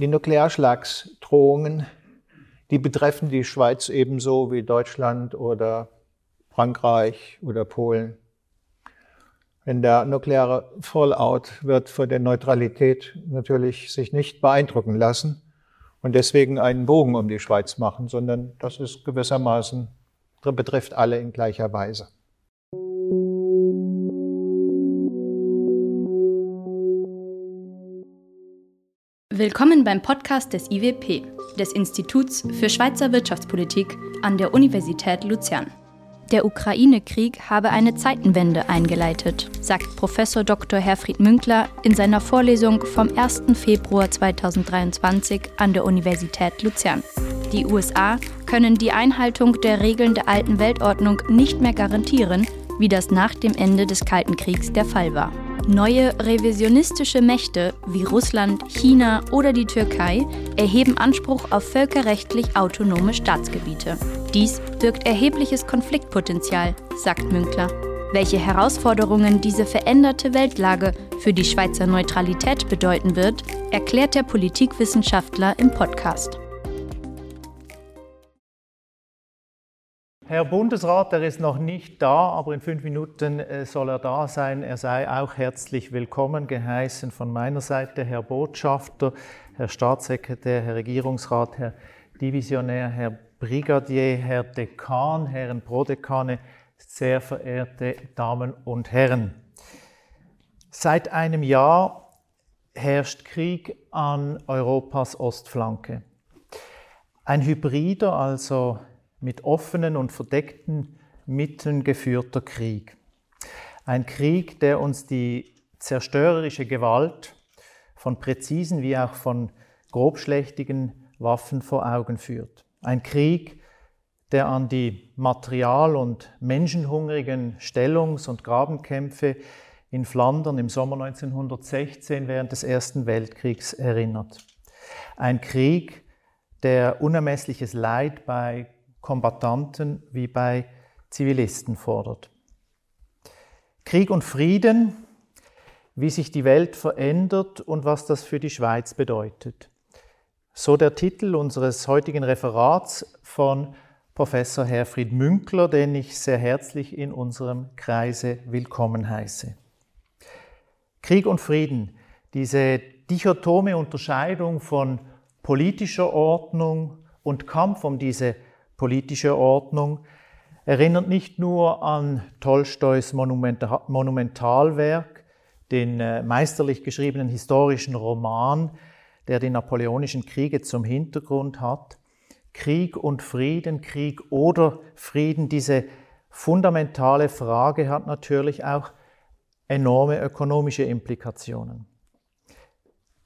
Die Nuklearschlagsdrohungen, die betreffen die Schweiz ebenso wie Deutschland oder Frankreich oder Polen. Wenn der nukleare Fallout wird von der Neutralität natürlich sich nicht beeindrucken lassen und deswegen einen Bogen um die Schweiz machen, sondern das ist gewissermaßen, betrifft alle in gleicher Weise. Willkommen beim Podcast des IWP, des Instituts für Schweizer Wirtschaftspolitik an der Universität Luzern. Der Ukraine-Krieg habe eine Zeitenwende eingeleitet, sagt Prof. Dr. Herfried Münkler in seiner Vorlesung vom 1. Februar 2023 an der Universität Luzern. Die USA können die Einhaltung der Regeln der alten Weltordnung nicht mehr garantieren, wie das nach dem Ende des Kalten Kriegs der Fall war. Neue revisionistische Mächte wie Russland, China oder die Türkei erheben Anspruch auf völkerrechtlich autonome Staatsgebiete. Dies birgt erhebliches Konfliktpotenzial, sagt Münkler. Welche Herausforderungen diese veränderte Weltlage für die Schweizer Neutralität bedeuten wird, erklärt der Politikwissenschaftler im Podcast. Herr Bundesrat, er ist noch nicht da, aber in fünf Minuten äh, soll er da sein. Er sei auch herzlich willkommen geheißen von meiner Seite, Herr Botschafter, Herr Staatssekretär, Herr Regierungsrat, Herr Divisionär, Herr Brigadier, Herr Dekan, Herren Prodekane, sehr verehrte Damen und Herren. Seit einem Jahr herrscht Krieg an Europas Ostflanke. Ein hybrider, also mit offenen und verdeckten Mitteln geführter Krieg. Ein Krieg, der uns die zerstörerische Gewalt von präzisen wie auch von grobschlächtigen Waffen vor Augen führt. Ein Krieg, der an die material- und menschenhungrigen Stellungs- und Grabenkämpfe in Flandern im Sommer 1916 während des Ersten Weltkriegs erinnert. Ein Krieg, der unermessliches Leid bei Kombattanten wie bei Zivilisten fordert. Krieg und Frieden, wie sich die Welt verändert und was das für die Schweiz bedeutet. So der Titel unseres heutigen Referats von Professor Herfried Münkler, den ich sehr herzlich in unserem Kreise willkommen heiße. Krieg und Frieden, diese dichotome Unterscheidung von politischer Ordnung und Kampf um diese politische Ordnung, erinnert nicht nur an Tolstois Monumentalwerk, den äh, meisterlich geschriebenen historischen Roman, der die napoleonischen Kriege zum Hintergrund hat. Krieg und Frieden, Krieg oder Frieden, diese fundamentale Frage hat natürlich auch enorme ökonomische Implikationen.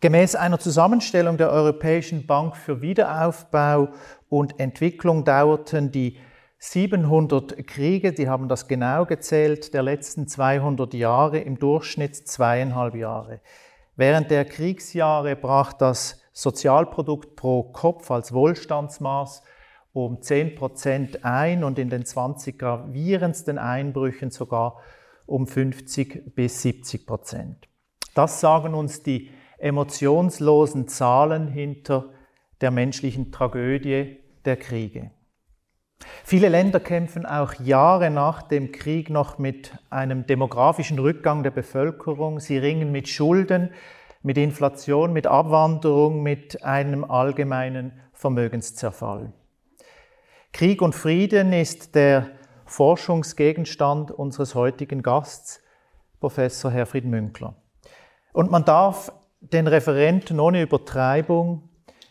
Gemäß einer Zusammenstellung der Europäischen Bank für Wiederaufbau und Entwicklung dauerten die 700 Kriege, die haben das genau gezählt, der letzten 200 Jahre im Durchschnitt zweieinhalb Jahre. Während der Kriegsjahre brach das Sozialprodukt pro Kopf als Wohlstandsmaß um 10 Prozent ein und in den 20 gravierendsten Einbrüchen sogar um 50 bis 70 Prozent. Das sagen uns die emotionslosen Zahlen hinter der menschlichen Tragödie der Kriege. Viele Länder kämpfen auch Jahre nach dem Krieg noch mit einem demografischen Rückgang der Bevölkerung. Sie ringen mit Schulden, mit Inflation, mit Abwanderung, mit einem allgemeinen Vermögenszerfall. Krieg und Frieden ist der Forschungsgegenstand unseres heutigen Gasts, Professor Herfried Münkler. Und man darf den Referenten ohne Übertreibung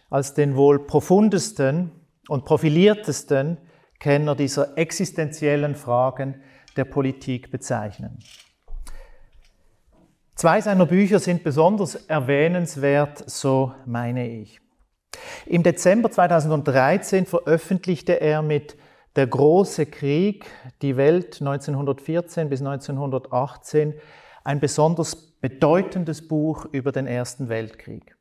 als den wohl profundesten und profiliertesten Kenner dieser existenziellen Fragen der Politik bezeichnen. Zwei seiner Bücher sind besonders erwähnenswert, so meine ich. Im Dezember 2013 veröffentlichte er mit Der große Krieg, die Welt 1914 bis 1918 ein besonders bedeutendes Buch über den Ersten Weltkrieg.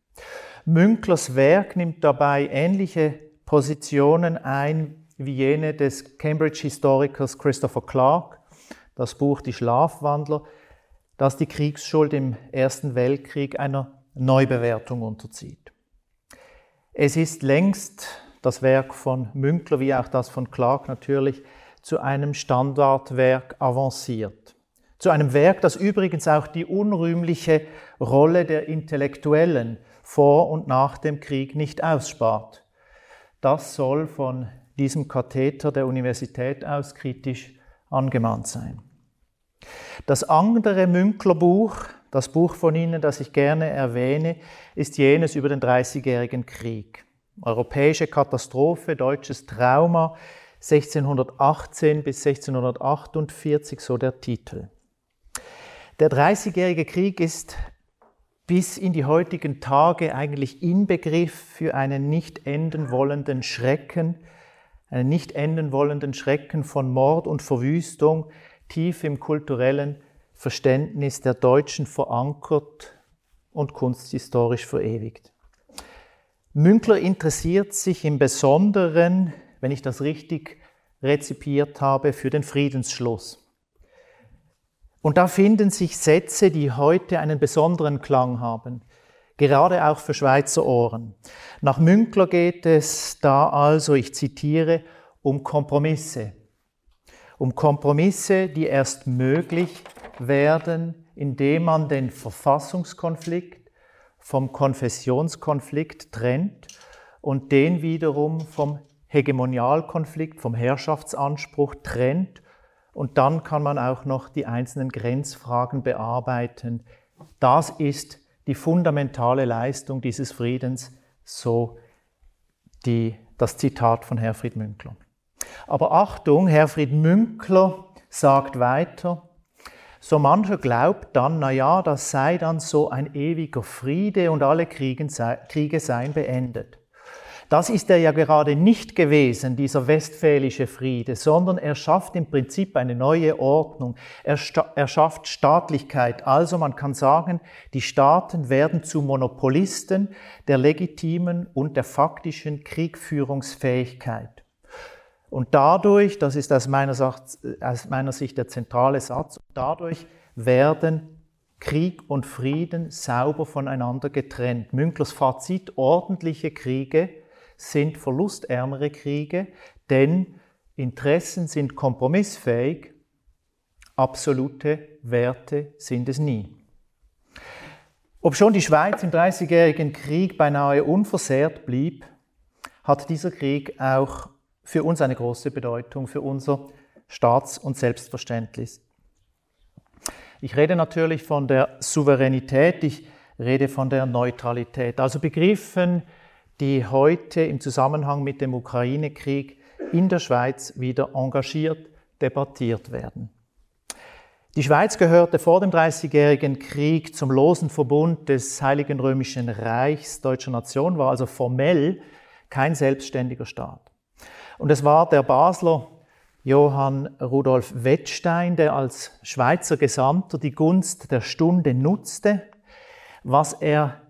Münklers Werk nimmt dabei ähnliche Positionen ein wie jene des Cambridge-Historikers Christopher Clark, das Buch Die Schlafwandler, das die Kriegsschuld im Ersten Weltkrieg einer Neubewertung unterzieht. Es ist längst das Werk von Münkler wie auch das von Clark natürlich zu einem Standardwerk avanciert. Zu einem Werk, das übrigens auch die unrühmliche Rolle der Intellektuellen vor und nach dem Krieg nicht ausspart. Das soll von diesem Katheter der Universität aus kritisch angemahnt sein. Das andere Münklerbuch, das Buch von Ihnen, das ich gerne erwähne, ist jenes über den Dreißigjährigen Krieg. Europäische Katastrophe, deutsches Trauma, 1618 bis 1648, so der Titel. Der Dreißigjährige Krieg ist bis in die heutigen Tage eigentlich Inbegriff für einen nicht enden wollenden Schrecken, einen nicht enden wollenden Schrecken von Mord und Verwüstung, tief im kulturellen Verständnis der Deutschen verankert und kunsthistorisch verewigt. Münkler interessiert sich im Besonderen, wenn ich das richtig rezipiert habe, für den Friedensschluss. Und da finden sich Sätze, die heute einen besonderen Klang haben, gerade auch für Schweizer Ohren. Nach Münkler geht es da also, ich zitiere, um Kompromisse, um Kompromisse, die erst möglich werden, indem man den Verfassungskonflikt vom Konfessionskonflikt trennt und den wiederum vom Hegemonialkonflikt, vom Herrschaftsanspruch trennt. Und dann kann man auch noch die einzelnen Grenzfragen bearbeiten. Das ist die fundamentale Leistung dieses Friedens, so die, das Zitat von Herfried Münkler. Aber Achtung, Herfried Münkler sagt weiter, so mancher glaubt dann, na ja, das sei dann so ein ewiger Friede und alle Kriege seien beendet. Das ist er ja gerade nicht gewesen, dieser westfälische Friede, sondern er schafft im Prinzip eine neue Ordnung. Er, er, schafft Staatlichkeit. Also man kann sagen, die Staaten werden zu Monopolisten der legitimen und der faktischen Kriegführungsfähigkeit. Und dadurch, das ist aus meiner, aus meiner Sicht der zentrale Satz, dadurch werden Krieg und Frieden sauber voneinander getrennt. Münklers Fazit, ordentliche Kriege sind verlustärmere Kriege, denn Interessen sind kompromissfähig, absolute Werte sind es nie. Ob schon die Schweiz im Dreißigjährigen Krieg beinahe unversehrt blieb, hat dieser Krieg auch für uns eine große Bedeutung, für unser Staats- und Selbstverständnis. Ich rede natürlich von der Souveränität, ich rede von der Neutralität, also Begriffen, die heute im Zusammenhang mit dem Ukraine-Krieg in der Schweiz wieder engagiert debattiert werden. Die Schweiz gehörte vor dem Dreißigjährigen Krieg zum losen Verbund des Heiligen Römischen Reichs deutscher Nation, war also formell kein selbstständiger Staat. Und es war der Basler Johann Rudolf Wettstein, der als Schweizer Gesandter die Gunst der Stunde nutzte. Was er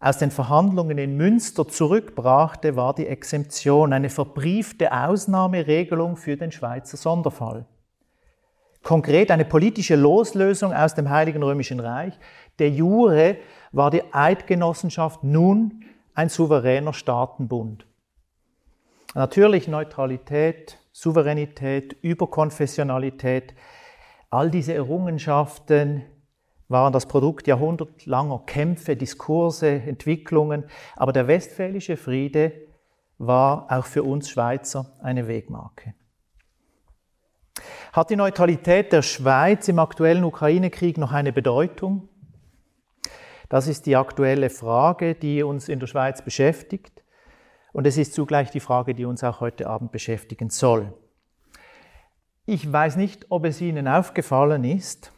aus den Verhandlungen in Münster zurückbrachte, war die Exemption, eine verbriefte Ausnahmeregelung für den Schweizer Sonderfall. Konkret eine politische Loslösung aus dem Heiligen Römischen Reich. Der Jure war die Eidgenossenschaft nun ein souveräner Staatenbund. Natürlich Neutralität, Souveränität, Überkonfessionalität, all diese Errungenschaften waren das Produkt jahrhundertlanger Kämpfe, Diskurse, Entwicklungen, aber der westfälische Friede war auch für uns Schweizer eine Wegmarke. Hat die Neutralität der Schweiz im aktuellen Ukraine-Krieg noch eine Bedeutung? Das ist die aktuelle Frage, die uns in der Schweiz beschäftigt. Und es ist zugleich die Frage, die uns auch heute Abend beschäftigen soll. Ich weiß nicht, ob es Ihnen aufgefallen ist,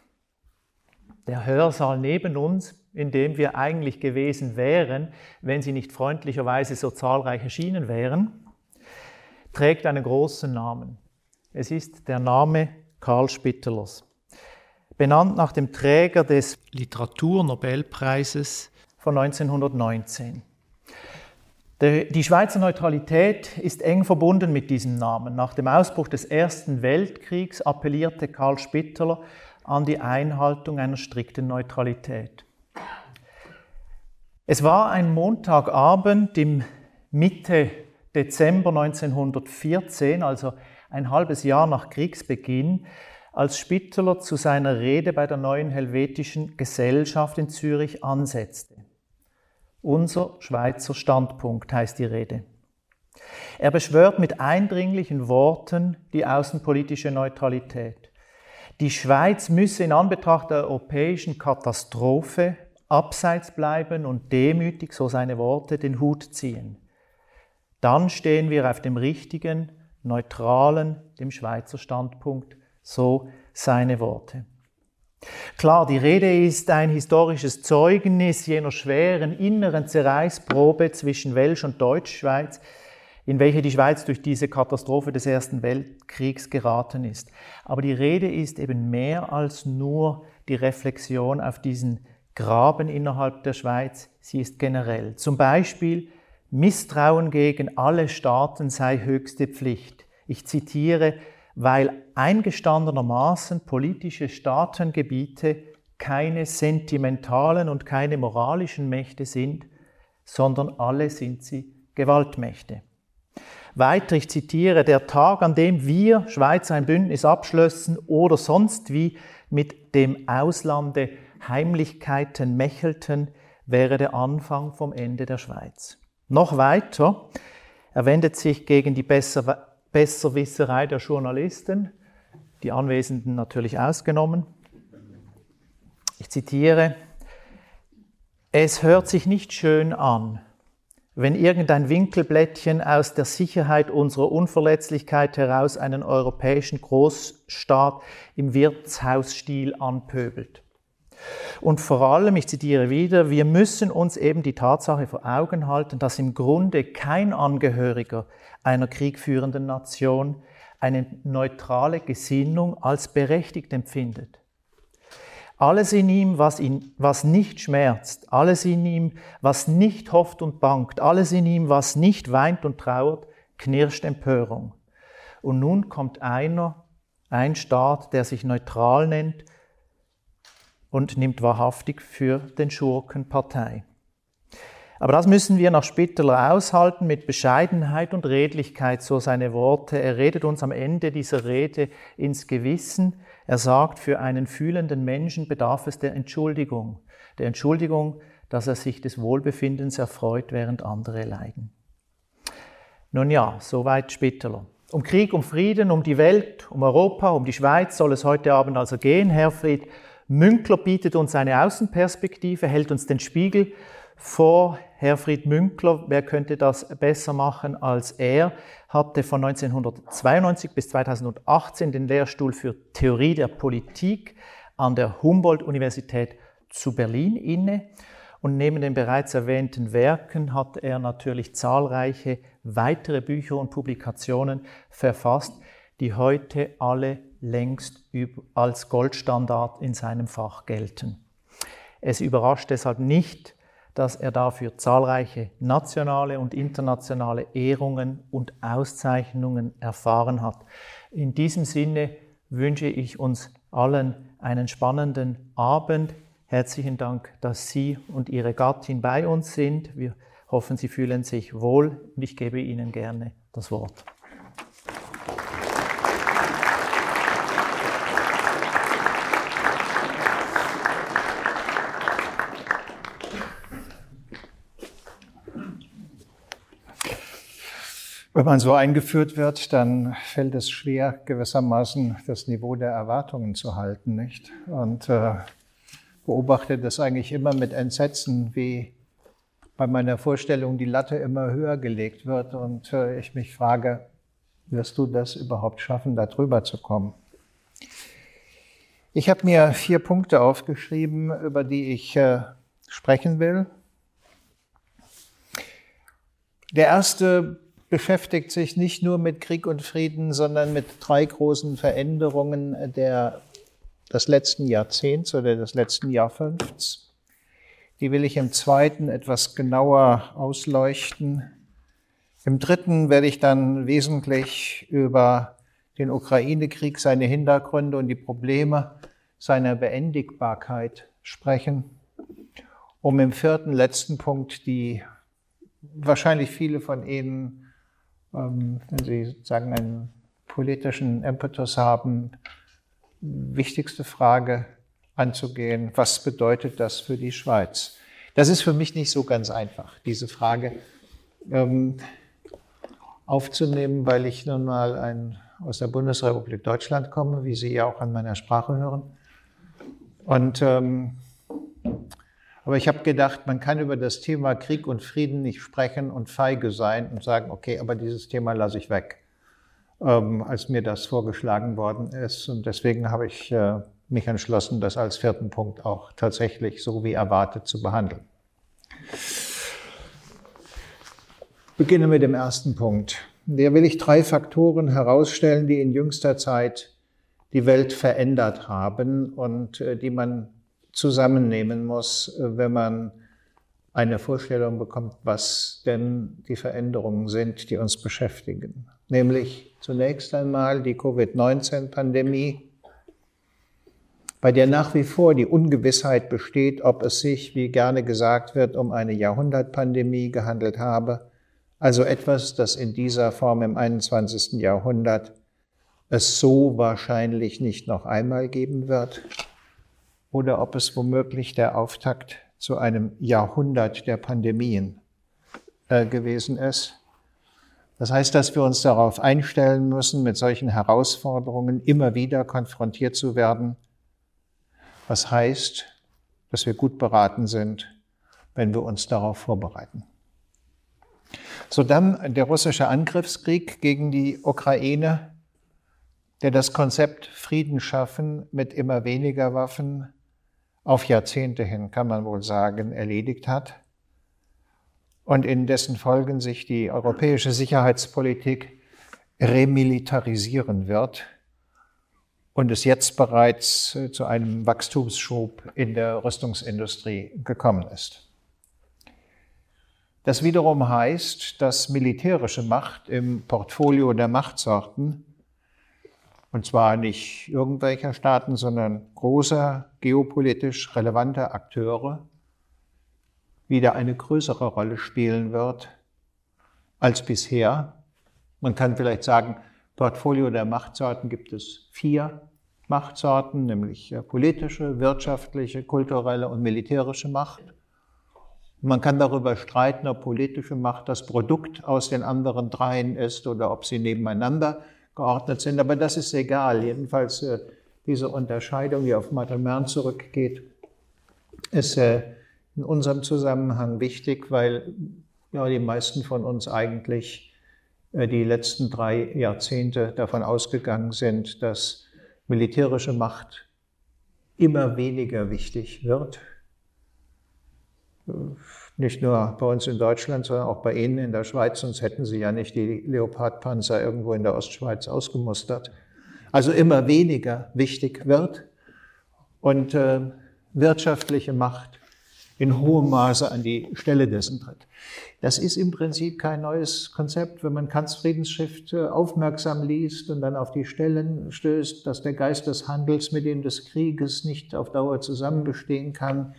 der Hörsaal neben uns, in dem wir eigentlich gewesen wären, wenn Sie nicht freundlicherweise so zahlreich erschienen wären, trägt einen großen Namen. Es ist der Name Karl Spittelers, benannt nach dem Träger des Literaturnobelpreises von 1919. Die Schweizer Neutralität ist eng verbunden mit diesem Namen. Nach dem Ausbruch des Ersten Weltkriegs appellierte Karl Spitteler an die Einhaltung einer strikten Neutralität. Es war ein Montagabend im Mitte Dezember 1914, also ein halbes Jahr nach Kriegsbeginn, als Spitteler zu seiner Rede bei der neuen Helvetischen Gesellschaft in Zürich ansetzte. Unser Schweizer Standpunkt heißt die Rede. Er beschwört mit eindringlichen Worten die außenpolitische Neutralität. Die Schweiz müsse in Anbetracht der europäischen Katastrophe abseits bleiben und demütig, so seine Worte, den Hut ziehen. Dann stehen wir auf dem richtigen, neutralen, dem Schweizer Standpunkt, so seine Worte. Klar, die Rede ist ein historisches Zeugnis jener schweren inneren Zerreißprobe zwischen Welsch und Deutschschweiz, in welche die Schweiz durch diese Katastrophe des Ersten Weltkriegs geraten ist. Aber die Rede ist eben mehr als nur die Reflexion auf diesen Graben innerhalb der Schweiz, sie ist generell. Zum Beispiel, Misstrauen gegen alle Staaten sei höchste Pflicht. Ich zitiere, weil eingestandenermaßen politische Staatengebiete keine sentimentalen und keine moralischen Mächte sind, sondern alle sind sie Gewaltmächte. Weiter, ich zitiere, der Tag, an dem wir Schweizer ein Bündnis abschlössen oder sonst wie mit dem Auslande Heimlichkeiten mächelten, wäre der Anfang vom Ende der Schweiz. Noch weiter, er wendet sich gegen die Besser Besserwisserei der Journalisten, die Anwesenden natürlich ausgenommen. Ich zitiere, es hört sich nicht schön an, wenn irgendein Winkelblättchen aus der Sicherheit unserer Unverletzlichkeit heraus einen europäischen Großstaat im Wirtshausstil anpöbelt. Und vor allem, ich zitiere wieder, wir müssen uns eben die Tatsache vor Augen halten, dass im Grunde kein Angehöriger einer kriegführenden Nation eine neutrale Gesinnung als berechtigt empfindet. Alles in ihm, was, ihn, was nicht schmerzt, alles in ihm, was nicht hofft und bangt, alles in ihm, was nicht weint und trauert, knirscht Empörung. Und nun kommt einer, ein Staat, der sich neutral nennt und nimmt wahrhaftig für den Schurken Partei. Aber das müssen wir nach Spitteler aushalten mit Bescheidenheit und Redlichkeit, so seine Worte. Er redet uns am Ende dieser Rede ins Gewissen. Er sagt, für einen fühlenden Menschen bedarf es der Entschuldigung. Der Entschuldigung, dass er sich des Wohlbefindens erfreut, während andere leiden. Nun ja, soweit Spitteler. Um Krieg, um Frieden, um die Welt, um Europa, um die Schweiz soll es heute Abend also gehen. Herfried Münkler bietet uns eine Außenperspektive, hält uns den Spiegel vor Herfried Münkler, wer könnte das besser machen als er, hatte von 1992 bis 2018 den Lehrstuhl für Theorie der Politik an der Humboldt-Universität zu Berlin inne. Und neben den bereits erwähnten Werken hat er natürlich zahlreiche weitere Bücher und Publikationen verfasst, die heute alle längst als Goldstandard in seinem Fach gelten. Es überrascht deshalb nicht, dass er dafür zahlreiche nationale und internationale Ehrungen und Auszeichnungen erfahren hat. In diesem Sinne wünsche ich uns allen einen spannenden Abend. Herzlichen Dank, dass Sie und Ihre Gattin bei uns sind. Wir hoffen, Sie fühlen sich wohl und ich gebe Ihnen gerne das Wort. Wenn man so eingeführt wird, dann fällt es schwer, gewissermaßen das Niveau der Erwartungen zu halten, nicht? Und äh, beobachte das eigentlich immer mit Entsetzen, wie bei meiner Vorstellung die Latte immer höher gelegt wird und äh, ich mich frage, wirst du das überhaupt schaffen, da drüber zu kommen? Ich habe mir vier Punkte aufgeschrieben, über die ich äh, sprechen will. Der erste beschäftigt sich nicht nur mit Krieg und Frieden, sondern mit drei großen Veränderungen der, des letzten Jahrzehnts oder des letzten Jahrhunderts. Die will ich im zweiten etwas genauer ausleuchten. Im dritten werde ich dann wesentlich über den Ukraine-Krieg, seine Hintergründe und die Probleme seiner Beendigbarkeit sprechen, um im vierten letzten Punkt die wahrscheinlich viele von Ihnen, wenn Sie sagen, einen politischen Impetus haben, wichtigste Frage anzugehen, was bedeutet das für die Schweiz? Das ist für mich nicht so ganz einfach, diese Frage ähm, aufzunehmen, weil ich nun mal ein, aus der Bundesrepublik Deutschland komme, wie Sie ja auch an meiner Sprache hören. Und ähm, aber ich habe gedacht, man kann über das Thema Krieg und Frieden nicht sprechen und feige sein und sagen, okay, aber dieses Thema lasse ich weg, ähm, als mir das vorgeschlagen worden ist. Und deswegen habe ich äh, mich entschlossen, das als vierten Punkt auch tatsächlich so wie erwartet zu behandeln. Beginne mit dem ersten Punkt. Hier will ich drei Faktoren herausstellen, die in jüngster Zeit die Welt verändert haben und äh, die man zusammennehmen muss, äh, wenn man eine Vorstellung bekommt, was denn die Veränderungen sind, die uns beschäftigen. Nämlich zunächst einmal die Covid-19-Pandemie, bei der nach wie vor die Ungewissheit besteht, ob es sich, wie gerne gesagt wird, um eine Jahrhundertpandemie gehandelt habe, also etwas, das in dieser Form im 21. Jahrhundert es so wahrscheinlich nicht noch einmal geben wird oder ob es womöglich der Auftakt zu einem Jahrhundert der Pandemien äh, gewesen ist. Das heißt, dass wir uns darauf einstellen müssen, mit solchen Herausforderungen immer wieder konfrontiert zu werden. Was heißt, dass wir gut beraten sind, wenn wir uns darauf vorbereiten. So dann der russische Angriffskrieg gegen die Ukraine, der das Konzept Frieden schaffen mit immer weniger Waffen auf Jahrzehnte hin, kann man wohl sagen, erledigt hat und in dessen Folgen sich die europäische Sicherheitspolitik remilitarisieren wird und es jetzt bereits äh, zu einem Wachstumsschub in der Rüstungsindustrie gekommen ist. Das wiederum heißt, dass militärische Macht im Portfolio der Machtsorten und zwar nicht irgendwelcher Staaten, sondern großer geopolitisch relevanter Akteure, wieder eine größere Rolle spielen wird als bisher. Man kann vielleicht sagen, Portfolio der Machtsorten gibt es vier Machtsorten, nämlich äh, politische, wirtschaftliche, kulturelle und militärische Macht. Man kann darüber streiten, ob politische Macht das Produkt aus den anderen dreien ist oder ob sie nebeneinander geordnet sind. Aber das ist egal. Jedenfalls äh, diese Unterscheidung, die auf Madelmern zurückgeht, ist äh, in unserem Zusammenhang wichtig, weil ja, die meisten von uns eigentlich äh, die letzten drei Jahrzehnte davon ausgegangen sind, dass militärische Macht immer weniger wichtig wird nicht nur bei uns in Deutschland, sondern auch bei Ihnen in der Schweiz, sonst hätten Sie ja nicht die Leopardpanzer irgendwo in der Ostschweiz ausgemustert. Also immer weniger wichtig wird und äh, wirtschaftliche Macht in hohem Maße an die Stelle dessen tritt. Das ist im Prinzip kein neues Konzept, wenn man Kants Friedensschrift äh, aufmerksam liest und dann auf die Stellen stößt, dass der Geist des Handels mit dem des Krieges nicht auf Dauer zusammenbestehen kann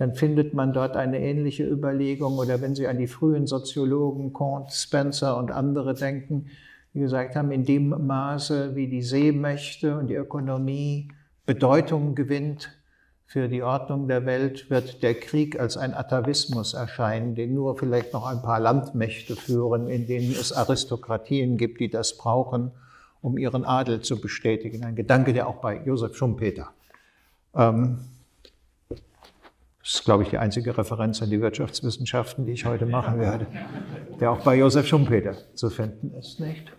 dann findet man dort eine ähnliche Überlegung. Oder wenn Sie an die frühen Soziologen, Kant, Spencer und andere denken, die gesagt haben, in dem Maße, wie die Seemächte und die Ökonomie Bedeutung gewinnt für die Ordnung der Welt, wird der Krieg als ein Atavismus erscheinen, den nur vielleicht noch ein paar Landmächte führen, in denen es Aristokratien gibt, die das brauchen, um ihren Adel zu bestätigen. Ein Gedanke, der auch bei Josef Schumpeter ähm, das ist, glaube ich, die einzige Referenz an die Wirtschaftswissenschaften, die ich heute machen werde, der auch bei Josef Schumpeter zu finden ist, nicht?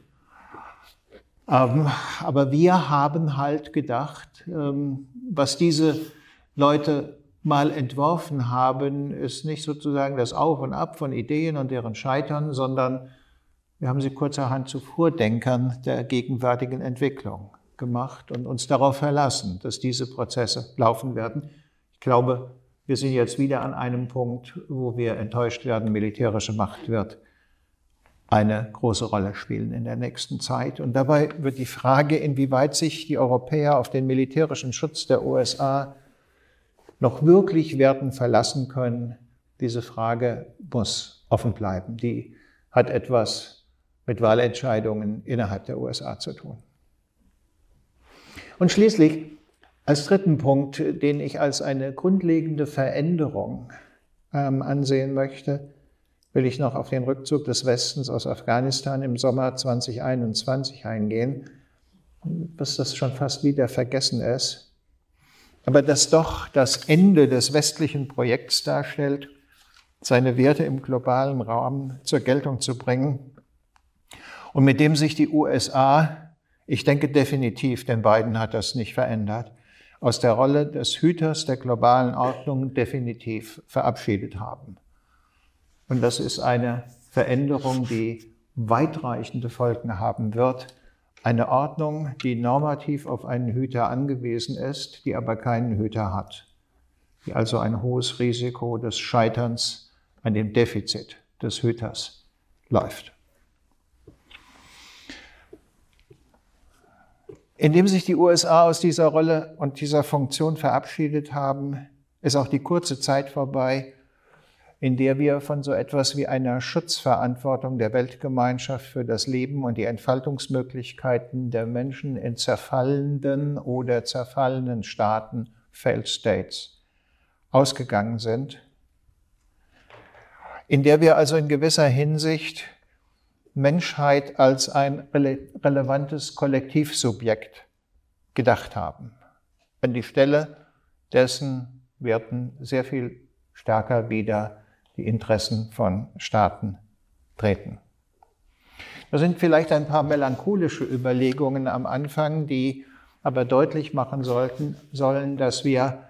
Ähm, aber wir haben halt gedacht, ähm, was diese Leute mal entworfen haben, ist nicht sozusagen das Auf und Ab von Ideen und deren Scheitern, sondern wir haben sie kurzerhand zu Vordenkern der gegenwärtigen Entwicklung gemacht und uns darauf verlassen, dass diese Prozesse laufen werden. Ich glaube, wir sind jetzt wieder an einem Punkt, wo wir enttäuscht werden, militärische Macht wird eine große Rolle spielen in der nächsten Zeit. Und dabei wird die Frage, inwieweit sich die Europäer auf den militärischen Schutz der USA noch wirklich werden verlassen können, diese Frage muss offen bleiben. Die hat etwas mit Wahlentscheidungen innerhalb der USA zu tun. Und schließlich als dritten Punkt, den ich als eine grundlegende Veränderung ähm, ansehen möchte, will ich noch auf den Rückzug des Westens aus Afghanistan im Sommer 2021 eingehen, bis das schon fast wieder vergessen ist, aber das doch das Ende des westlichen Projekts darstellt, seine Werte im globalen Raum zur Geltung zu bringen und mit dem sich die USA, ich denke definitiv, denn Biden hat das nicht verändert, aus der Rolle des Hüters der globalen Ordnung definitiv verabschiedet haben. Und das ist eine Veränderung, die weitreichende Folgen haben wird. Eine Ordnung, die normativ auf einen Hüter angewiesen ist, die aber keinen Hüter hat. Die also ein hohes Risiko des Scheiterns an dem Defizit des Hüters läuft. Indem sich die USA aus dieser Rolle und dieser Funktion verabschiedet haben, ist auch die kurze Zeit vorbei, in der wir von so etwas wie einer Schutzverantwortung der Weltgemeinschaft für das Leben und die Entfaltungsmöglichkeiten der Menschen in zerfallenden oder zerfallenen Staaten, Failed States, ausgegangen sind, in der wir also in gewisser Hinsicht Menschheit als ein relevantes Kollektivsubjekt gedacht haben. An die Stelle dessen werden sehr viel stärker wieder die Interessen von Staaten treten. Da sind vielleicht ein paar melancholische Überlegungen am Anfang, die aber deutlich machen sollten, sollen, dass wir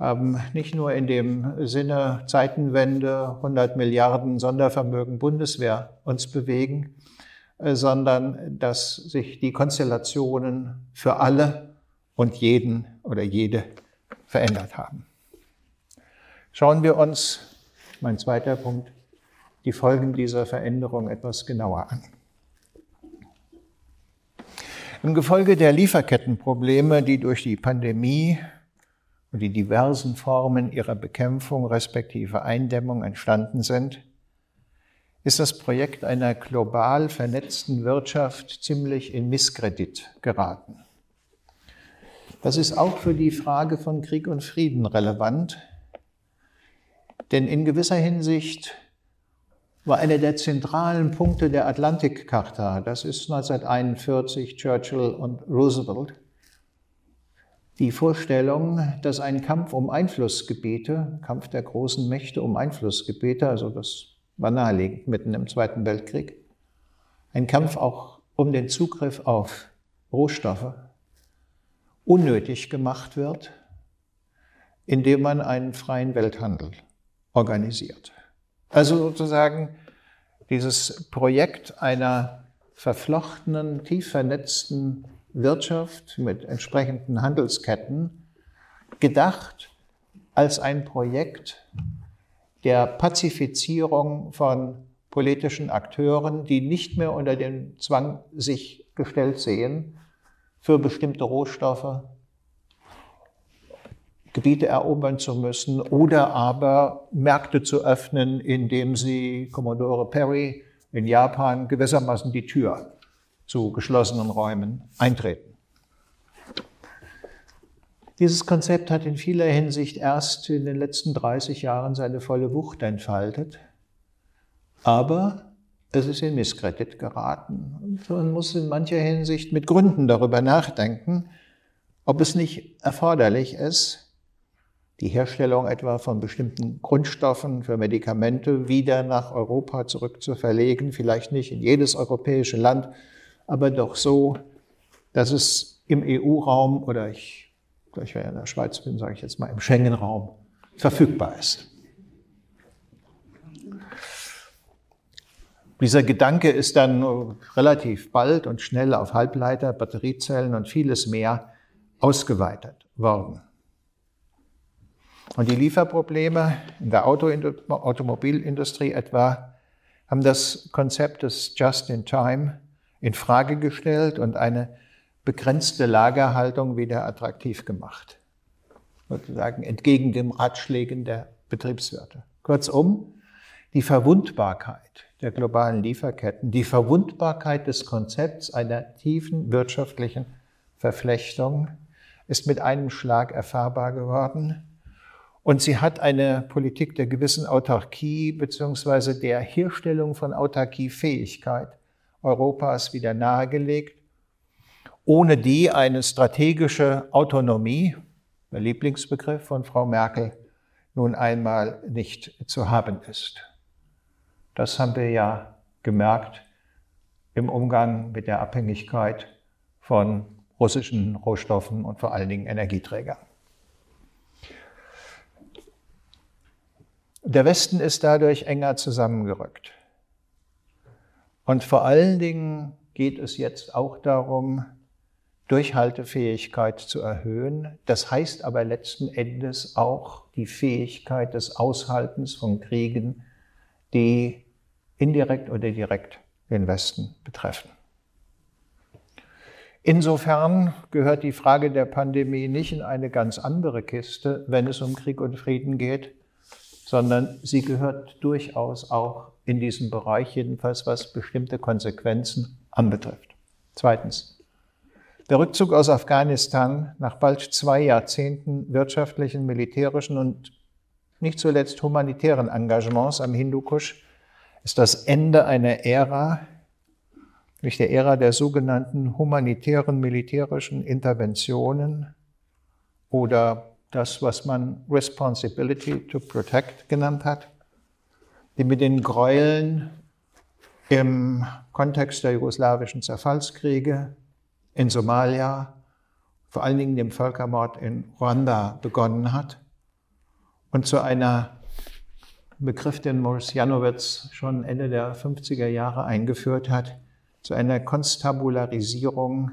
ähm, nicht nur in dem Sinne Zeitenwende, 100 Milliarden Sondervermögen Bundeswehr uns bewegen, äh, sondern dass sich die Konstellationen für alle und jeden oder jede verändert haben. Schauen wir uns mein zweiter Punkt, die Folgen dieser Veränderung etwas genauer an. Im Gefolge der Lieferkettenprobleme, die durch die Pandemie und die diversen Formen ihrer Bekämpfung respektive Eindämmung entstanden sind, ist das Projekt einer global vernetzten Wirtschaft ziemlich in Misskredit geraten. Das ist auch für die Frage von Krieg und Frieden relevant, denn in gewisser Hinsicht war einer der zentralen Punkte der Atlantikcharta, das ist 1941 Churchill und Roosevelt, die Vorstellung, dass ein Kampf um Einflussgebiete, Kampf der großen Mächte um Einflussgebiete, also das war naheliegend mitten im Zweiten Weltkrieg, ein Kampf auch um den Zugriff auf Rohstoffe, unnötig gemacht wird, indem man einen freien Welthandel organisiert. Also sozusagen dieses Projekt einer verflochtenen, tief vernetzten Wirtschaft mit entsprechenden Handelsketten gedacht als ein Projekt der Pazifizierung von politischen Akteuren, die nicht mehr unter den Zwang sich gestellt sehen, für bestimmte Rohstoffe Gebiete erobern zu müssen oder aber Märkte zu öffnen, indem sie Commodore Perry in Japan gewissermaßen die Tür zu geschlossenen Räumen eintreten. Dieses Konzept hat in vieler Hinsicht erst in den letzten 30 Jahren seine volle Wucht entfaltet, aber es ist in Misskredit geraten. Und man muss in mancher Hinsicht mit Gründen darüber nachdenken, ob es nicht erforderlich ist, die Herstellung etwa von bestimmten Grundstoffen für Medikamente wieder nach Europa zurückzuverlegen, vielleicht nicht in jedes europäische Land, aber doch so, dass es im EU-Raum oder ich, da ich ja in der Schweiz bin, sage ich jetzt mal im Schengen-Raum verfügbar ist. Dieser Gedanke ist dann relativ bald und schnell auf Halbleiter, Batteriezellen und vieles mehr ausgeweitet worden. Und die Lieferprobleme in der Auto Automobilindustrie etwa haben das Konzept des Just-in-Time in Frage gestellt und eine begrenzte Lagerhaltung wieder attraktiv gemacht. Sozusagen entgegen den Ratschlägen der Betriebswirte. Kurzum, die Verwundbarkeit der globalen Lieferketten, die Verwundbarkeit des Konzepts einer tiefen wirtschaftlichen Verflechtung ist mit einem Schlag erfahrbar geworden. Und sie hat eine Politik der gewissen Autarkie beziehungsweise der Herstellung von Autarkiefähigkeit Europas wieder nahegelegt, ohne die eine strategische Autonomie, der Lieblingsbegriff von Frau Merkel, nun einmal nicht zu haben ist. Das haben wir ja gemerkt im Umgang mit der Abhängigkeit von russischen Rohstoffen und vor allen Dingen Energieträgern. Der Westen ist dadurch enger zusammengerückt. Und vor allen Dingen geht es jetzt auch darum, Durchhaltefähigkeit zu erhöhen. Das heißt aber letzten Endes auch die Fähigkeit des Aushaltens von Kriegen, die indirekt oder direkt den Westen betreffen. Insofern gehört die Frage der Pandemie nicht in eine ganz andere Kiste, wenn es um Krieg und Frieden geht, sondern sie gehört durchaus auch in diesen Bereich, jedenfalls was bestimmte Konsequenzen anbetrifft. Zweitens. Der Rückzug aus Afghanistan nach bald zwei Jahrzehnten wirtschaftlichen, militärischen und nicht zuletzt humanitären Engagements am Hindukusch ist das Ende einer Ära, nicht der Ära der sogenannten humanitären militärischen Interventionen oder das, was man Responsibility to Protect genannt hat, die mit den Gräueln im Kontext der jugoslawischen Zerfallskriege in Somalia, vor allen Dingen dem Völkermord in Ruanda begonnen hat und zu einer Begriff, den Morris Janowitz schon Ende der 50er Jahre eingeführt hat, zu einer Konstabularisierung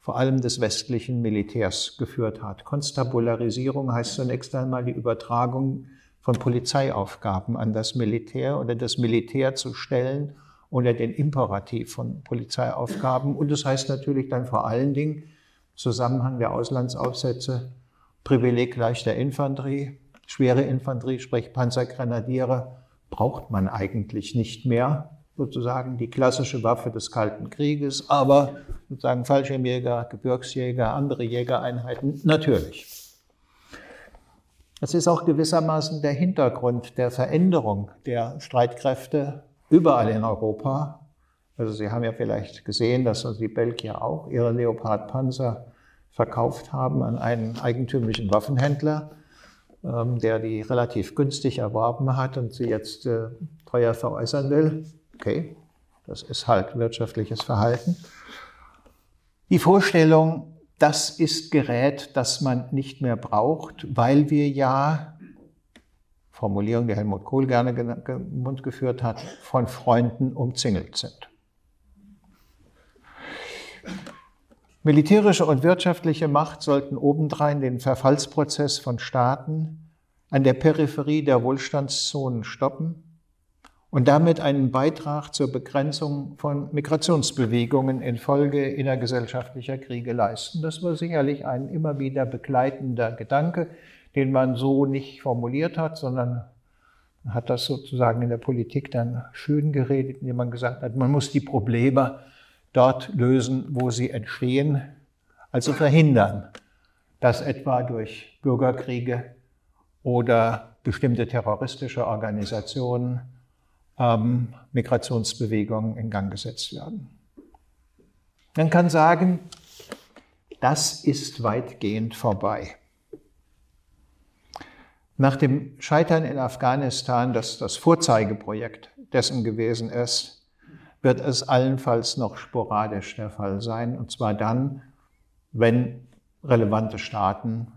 vor allem des westlichen Militärs geführt hat. Konstabularisierung heißt zunächst einmal die Übertragung von Polizeiaufgaben an das Militär oder das Militär zu stellen unter den Imperativ von Polizeiaufgaben. Und das heißt natürlich dann vor allen Dingen Zusammenhang der Auslandsaufsätze, Privileg leichter Infanterie, schwere Infanterie, sprich Panzergrenadiere, braucht man eigentlich nicht mehr. Sozusagen die klassische Waffe des Kalten Krieges, aber sozusagen Fallschirmjäger, Gebirgsjäger, andere Jägereinheiten natürlich. Das ist auch gewissermaßen der Hintergrund der Veränderung der Streitkräfte überall in Europa. Also Sie haben ja vielleicht gesehen, dass also die Belgier auch ihre Leopard-Panzer verkauft haben an einen eigentümlichen Waffenhändler, ähm, der die relativ günstig erworben hat und sie jetzt äh, teuer veräußern will. Okay, das ist halt wirtschaftliches Verhalten. Die Vorstellung, das ist Gerät, das man nicht mehr braucht, weil wir ja, Formulierung, die Helmut Kohl gerne im Mund geführt hat, von Freunden umzingelt sind. Militärische und wirtschaftliche Macht sollten obendrein den Verfallsprozess von Staaten an der Peripherie der Wohlstandszonen stoppen und damit einen Beitrag zur Begrenzung von Migrationsbewegungen infolge innergesellschaftlicher Kriege leisten. Das war sicherlich ein immer wieder begleitender Gedanke, den man so nicht formuliert hat, sondern hat das sozusagen in der Politik dann schön geredet, indem man gesagt hat, man muss die Probleme dort lösen, wo sie entstehen, also verhindern, dass etwa durch Bürgerkriege oder bestimmte terroristische Organisationen ähm, Migrationsbewegungen in Gang gesetzt werden. Man kann sagen, das ist weitgehend vorbei. Nach dem Scheitern in Afghanistan, das das Vorzeigeprojekt dessen gewesen ist, wird es allenfalls noch sporadisch der Fall sein, und zwar dann, wenn relevante Staaten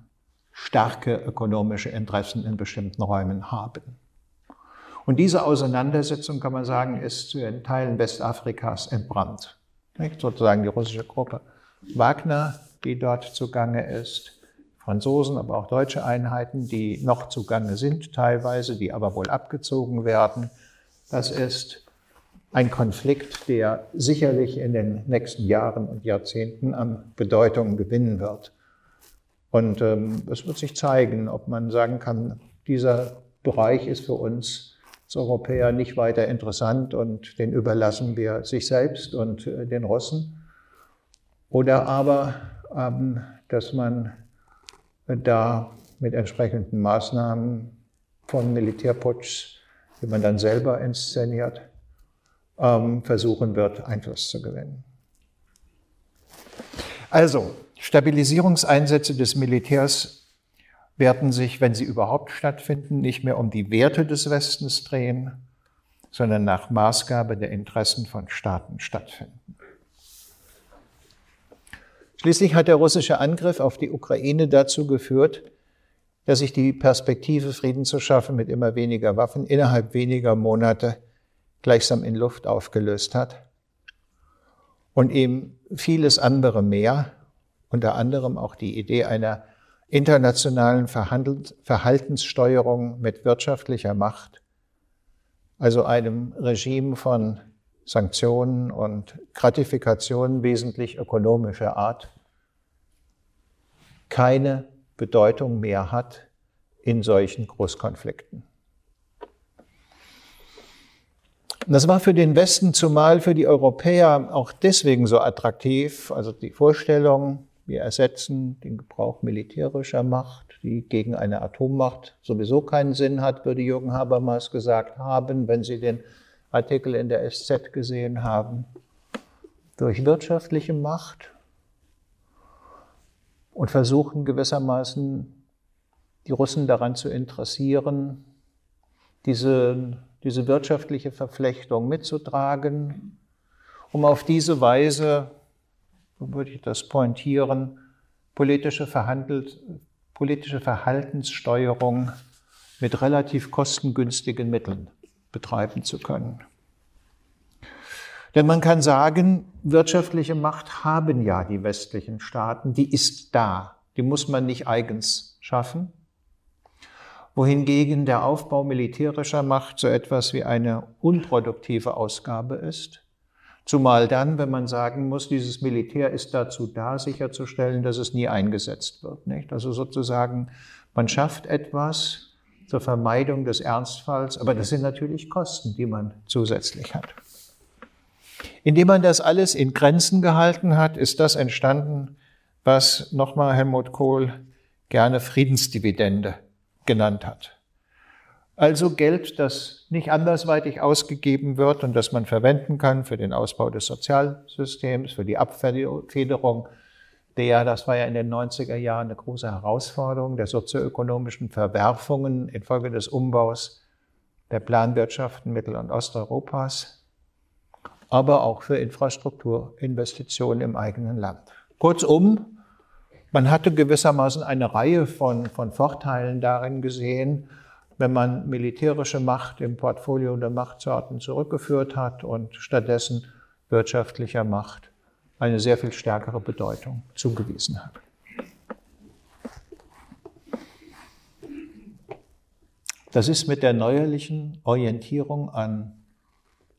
starke ökonomische Interessen in bestimmten Räumen haben. Und diese Auseinandersetzung, kann man sagen, ist in Teilen Westafrikas entbrannt. Nicht? Sozusagen die russische Gruppe Wagner, die dort zugange ist, Franzosen, aber auch deutsche Einheiten, die noch zugange sind teilweise, die aber wohl abgezogen werden. Das ist ein Konflikt, der sicherlich in den nächsten Jahren und Jahrzehnten an Bedeutung gewinnen wird. Und ähm, es wird sich zeigen, ob man sagen kann, dieser Bereich ist für uns als Europäer nicht weiter interessant und den überlassen wir sich selbst und äh, den Russen. Oder aber, ähm, dass man da mit entsprechenden Maßnahmen von Militärputsch, die man dann selber inszeniert, ähm, versuchen wird, Einfluss zu gewinnen. Also, Stabilisierungseinsätze des Militärs werden sich, wenn sie überhaupt stattfinden, nicht mehr um die Werte des Westens drehen, sondern nach Maßgabe der Interessen von Staaten stattfinden. Schließlich hat der russische Angriff auf die Ukraine dazu geführt, dass sich die Perspektive, Frieden zu schaffen mit immer weniger Waffen, innerhalb weniger Monate gleichsam in Luft aufgelöst hat und eben vieles andere mehr, unter anderem auch die Idee einer internationalen Verhaltenssteuerung mit wirtschaftlicher Macht, also einem Regime von Sanktionen und Gratifikationen wesentlich ökonomischer Art, keine Bedeutung mehr hat in solchen Großkonflikten. Das war für den Westen, zumal für die Europäer, auch deswegen so attraktiv. Also die Vorstellung, wir ersetzen den Gebrauch militärischer Macht, die gegen eine Atommacht sowieso keinen Sinn hat, würde Jürgen Habermas gesagt haben, wenn Sie den Artikel in der SZ gesehen haben. Durch wirtschaftliche Macht und versuchen gewissermaßen die Russen daran zu interessieren, diese, diese wirtschaftliche Verflechtung mitzutragen, um auf diese Weise würde ich das pointieren, politische, Verhandelt, politische Verhaltenssteuerung mit relativ kostengünstigen Mitteln betreiben zu können. Denn man kann sagen, wirtschaftliche Macht haben ja die westlichen Staaten, die ist da, die muss man nicht eigens schaffen. Wohingegen der Aufbau militärischer Macht so etwas wie eine unproduktive Ausgabe ist. Zumal dann, wenn man sagen muss, dieses Militär ist dazu da, sicherzustellen, dass es nie eingesetzt wird. Nicht? Also sozusagen, man schafft etwas zur Vermeidung des Ernstfalls, aber das sind natürlich Kosten, die man zusätzlich hat. Indem man das alles in Grenzen gehalten hat, ist das entstanden, was nochmal Helmut Kohl gerne Friedensdividende genannt hat. Also Geld, das nicht andersweitig ausgegeben wird und das man verwenden kann für den Ausbau des Sozialsystems, für die Abfederung der, das war ja in den 90er Jahren eine große Herausforderung, der sozioökonomischen Verwerfungen infolge des Umbaus der Planwirtschaften Mittel- und Osteuropas, aber auch für Infrastrukturinvestitionen im eigenen Land. Kurzum, man hatte gewissermaßen eine Reihe von, von Vorteilen darin gesehen, wenn man militärische Macht im Portfolio der Machtsorten zurückgeführt hat und stattdessen wirtschaftlicher Macht eine sehr viel stärkere Bedeutung zugewiesen hat. Das ist mit der neuerlichen Orientierung an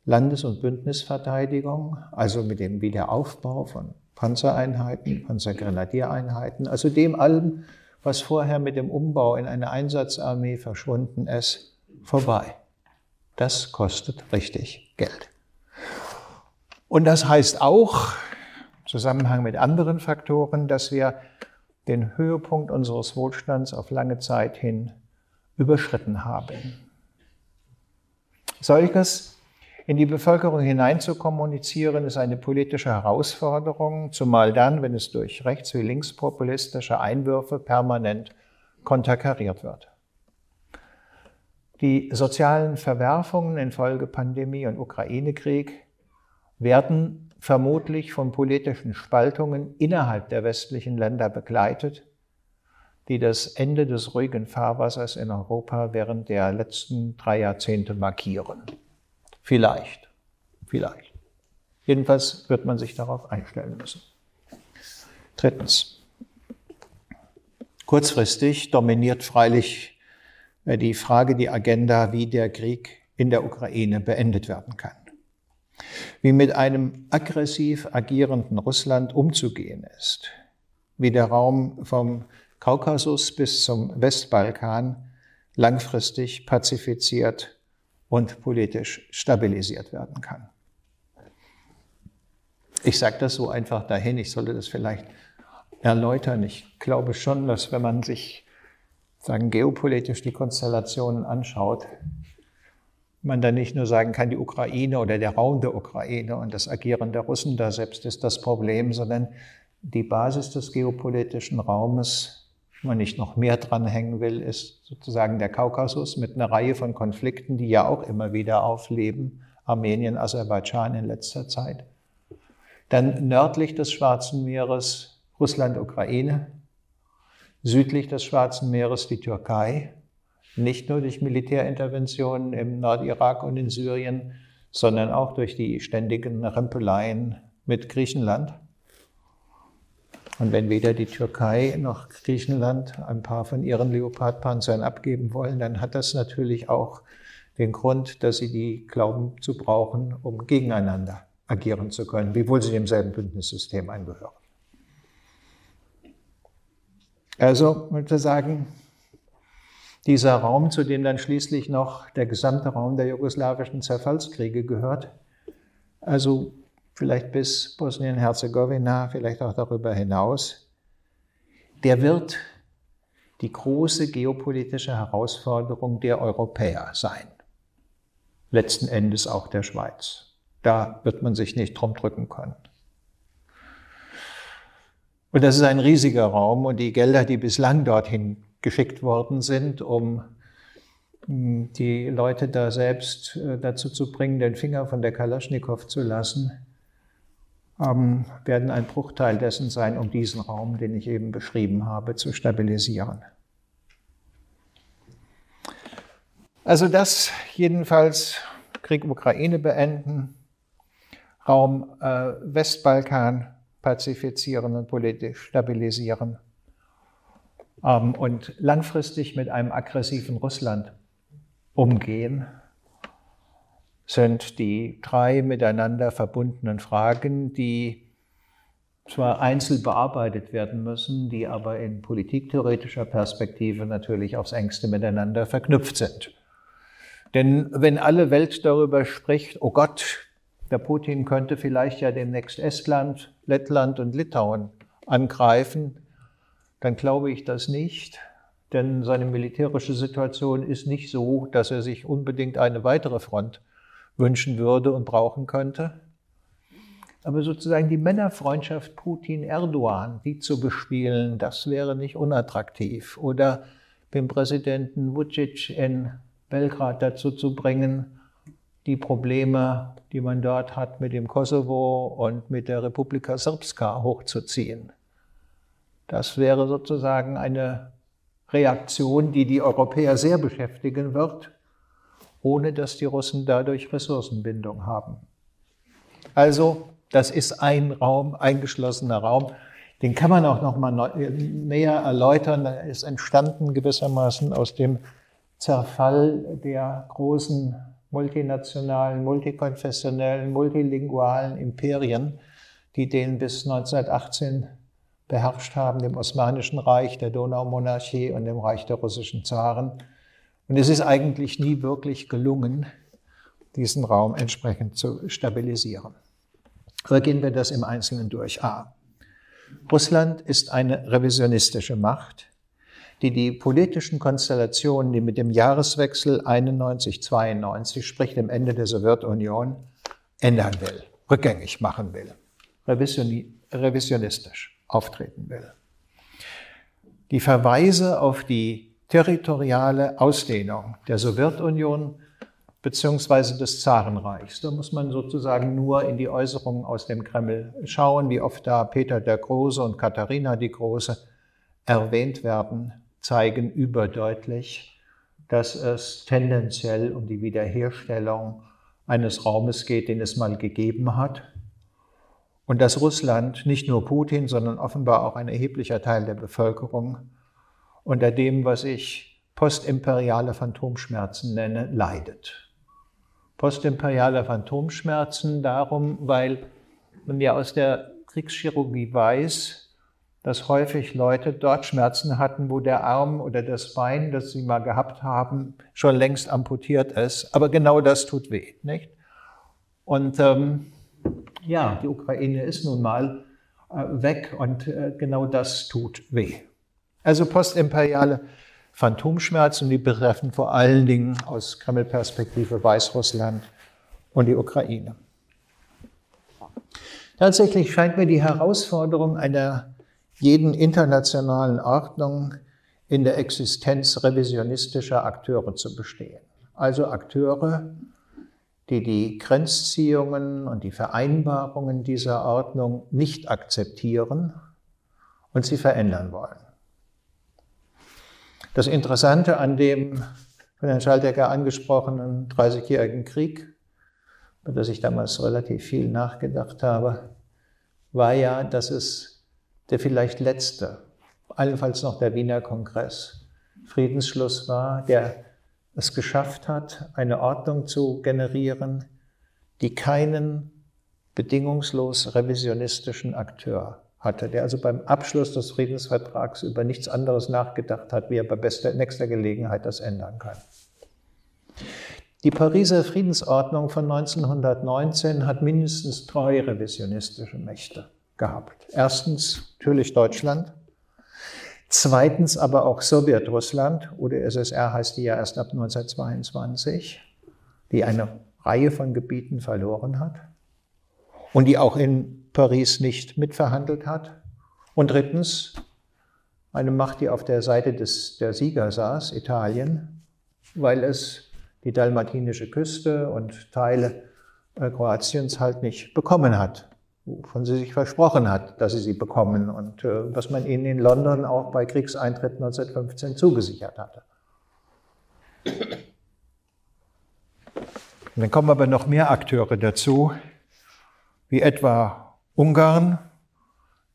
Landes- und Bündnisverteidigung, also mit dem Wiederaufbau von Panzereinheiten, Panzergrenadiereinheiten, also dem allem, was vorher mit dem Umbau in eine Einsatzarmee verschwunden ist, vorbei. Das kostet richtig Geld. Und das heißt auch, im Zusammenhang mit anderen Faktoren, dass wir den Höhepunkt unseres Wohlstands auf lange Zeit hin überschritten haben. Solches in die Bevölkerung hinein zu kommunizieren, ist eine politische Herausforderung, zumal dann, wenn es durch rechts- wie linkspopulistische Einwürfe permanent konterkariert wird. Die sozialen Verwerfungen infolge Pandemie und Ukraine-Krieg werden vermutlich von politischen Spaltungen innerhalb der westlichen Länder begleitet, die das Ende des ruhigen Fahrwassers in Europa während der letzten drei Jahrzehnte markieren. Vielleicht, vielleicht. Jedenfalls wird man sich darauf einstellen müssen. Drittens. Kurzfristig dominiert freilich äh, die Frage, die Agenda, wie der Krieg in der Ukraine beendet werden kann. Wie mit einem aggressiv agierenden Russland umzugehen ist. Wie der Raum vom Kaukasus bis zum Westbalkan langfristig pazifiziert und politisch stabilisiert werden kann. Ich sage das so einfach dahin, ich sollte das vielleicht erläutern. Ich glaube schon, dass wenn man sich sagen, geopolitisch die Konstellationen anschaut, man dann nicht nur sagen kann, die Ukraine oder der Raum der Ukraine und das Agieren der Russen da selbst ist das Problem, sondern die Basis des geopolitischen Raumes, man nicht noch mehr dranhängen will, ist sozusagen der Kaukasus mit einer Reihe von Konflikten, die ja auch immer wieder aufleben, Armenien, Aserbaidschan in letzter Zeit. Dann nördlich des Schwarzen Meeres Russland, Ukraine, südlich des Schwarzen Meeres die Türkei, nicht nur durch Militärinterventionen im Nordirak und in Syrien, sondern auch durch die ständigen Rempeleien mit Griechenland. Und wenn weder die Türkei noch Griechenland ein paar von ihren Leopardpanzern abgeben wollen, dann hat das natürlich auch den Grund, dass sie die glauben zu brauchen, um gegeneinander agieren zu können, wiewohl sie demselben Bündnissystem angehören. Also, ich würde sagen, dieser Raum, zu dem dann schließlich noch der gesamte Raum der jugoslawischen Zerfallskriege gehört, also vielleicht bis Bosnien-Herzegowina, vielleicht auch darüber hinaus, der wird die große geopolitische Herausforderung der Europäer sein. Letzten Endes auch der Schweiz. Da wird man sich nicht drum drücken können. Und das ist ein riesiger Raum und die Gelder, die bislang dorthin geschickt worden sind, um hm, die Leute da selbst äh, dazu zu bringen, den Finger von der Kalaschnikow zu lassen, ähm, werden ein Bruchteil dessen sein, um diesen Raum, den ich eben beschrieben habe, zu stabilisieren. Also das jedenfalls Krieg Ukraine beenden, Raum äh, Westbalkan pazifizieren und politisch stabilisieren ähm, und langfristig mit einem aggressiven Russland umgehen, sind die drei miteinander verbundenen Fragen, die zwar einzeln bearbeitet werden müssen, die aber in politiktheoretischer Perspektive natürlich aufs engste miteinander verknüpft sind. Denn wenn alle Welt darüber spricht, oh Gott, der Putin könnte vielleicht ja demnächst Estland, Lettland und Litauen angreifen, dann glaube ich das nicht, denn seine militärische Situation ist nicht so, dass er sich unbedingt eine weitere Front wünschen würde und brauchen könnte. Aber sozusagen die Männerfreundschaft Putin-Erdogan, die zu bespielen, das wäre nicht unattraktiv. Oder den Präsidenten Vucic in Belgrad dazu zu bringen, die Probleme, die man dort hat mit dem Kosovo und mit der Republika Srpska hochzuziehen. Das wäre sozusagen eine Reaktion, die die Europäer sehr beschäftigen wird, ohne dass die Russen dadurch Ressourcenbindung haben. Also, das ist ein Raum, eingeschlossener Raum. Den kann man auch noch mal näher erläutern. Er ist entstanden gewissermaßen aus dem Zerfall der großen multinationalen, multikonfessionellen, multilingualen Imperien, die den bis 1918 beherrscht haben, dem Osmanischen Reich, der Donaumonarchie und dem Reich der russischen Zaren. Und es ist eigentlich nie wirklich gelungen, diesen Raum entsprechend zu stabilisieren. Aber gehen wir das im Einzelnen durch. A. Russland ist eine revisionistische Macht, die die politischen Konstellationen, die mit dem Jahreswechsel 91-92, sprich dem Ende der Sowjetunion, ändern will, rückgängig machen will. Revisionistisch auftreten will. Die Verweise auf die territoriale Ausdehnung der Sowjetunion beziehungsweise des Zarenreichs. Da muss man sozusagen nur in die Äußerungen aus dem Kreml schauen, wie oft da Peter der Große und Katharina die Große erwähnt werden, zeigen überdeutlich, dass es tendenziell um die Wiederherstellung eines Raumes geht, den es mal gegeben hat und dass Russland, nicht nur Putin, sondern offenbar auch ein erheblicher Teil der Bevölkerung unter dem, was ich postimperiale Phantomschmerzen nenne, leidet. Postimperiale Phantomschmerzen darum, weil man ja aus der Kriegschirurgie weiß, dass häufig Leute dort Schmerzen hatten, wo der Arm oder das Bein, das sie mal gehabt haben, schon längst amputiert ist. Aber genau das tut weh, nicht? Und ähm, ja, die Ukraine ist nun mal äh, weg und äh, genau das tut weh. Also postimperiale Phantomschmerzen, die betreffen vor allen Dingen aus Kreml-Perspektive Weißrussland und die Ukraine. Tatsächlich scheint mir die Herausforderung einer jeden internationalen Ordnung in der Existenz revisionistischer Akteure zu bestehen. Also Akteure, die die Grenzziehungen und die Vereinbarungen dieser Ordnung nicht akzeptieren und sie verändern wollen. Das Interessante an dem von Herrn Schaldecker angesprochenen 30-jährigen Krieg, über das ich damals relativ viel nachgedacht habe, war ja, dass es der vielleicht letzte, allenfalls noch der Wiener Kongress, Friedensschluss war, der es geschafft hat, eine Ordnung zu generieren, die keinen bedingungslos revisionistischen Akteur hatte, der also beim Abschluss des Friedensvertrags über nichts anderes nachgedacht hat, wie er bei bester, nächster Gelegenheit das ändern kann. Die Pariser Friedensordnung von 1919 hat mindestens drei revisionistische Mächte gehabt. Erstens natürlich Deutschland, zweitens aber auch Sowjetrussland, UdSSR heißt die ja erst ab 1922, die eine Reihe von Gebieten verloren hat und die auch in Paris nicht mitverhandelt hat. Und drittens eine Macht, die auf der Seite des, der Sieger saß, Italien, weil es die dalmatinische Küste und Teile äh, Kroatiens halt nicht bekommen hat, wovon sie sich versprochen hat, dass sie sie bekommen und äh, was man ihnen in London auch bei Kriegseintritt 1915 zugesichert hatte. Und dann kommen aber noch mehr Akteure dazu, wie etwa Ungarn,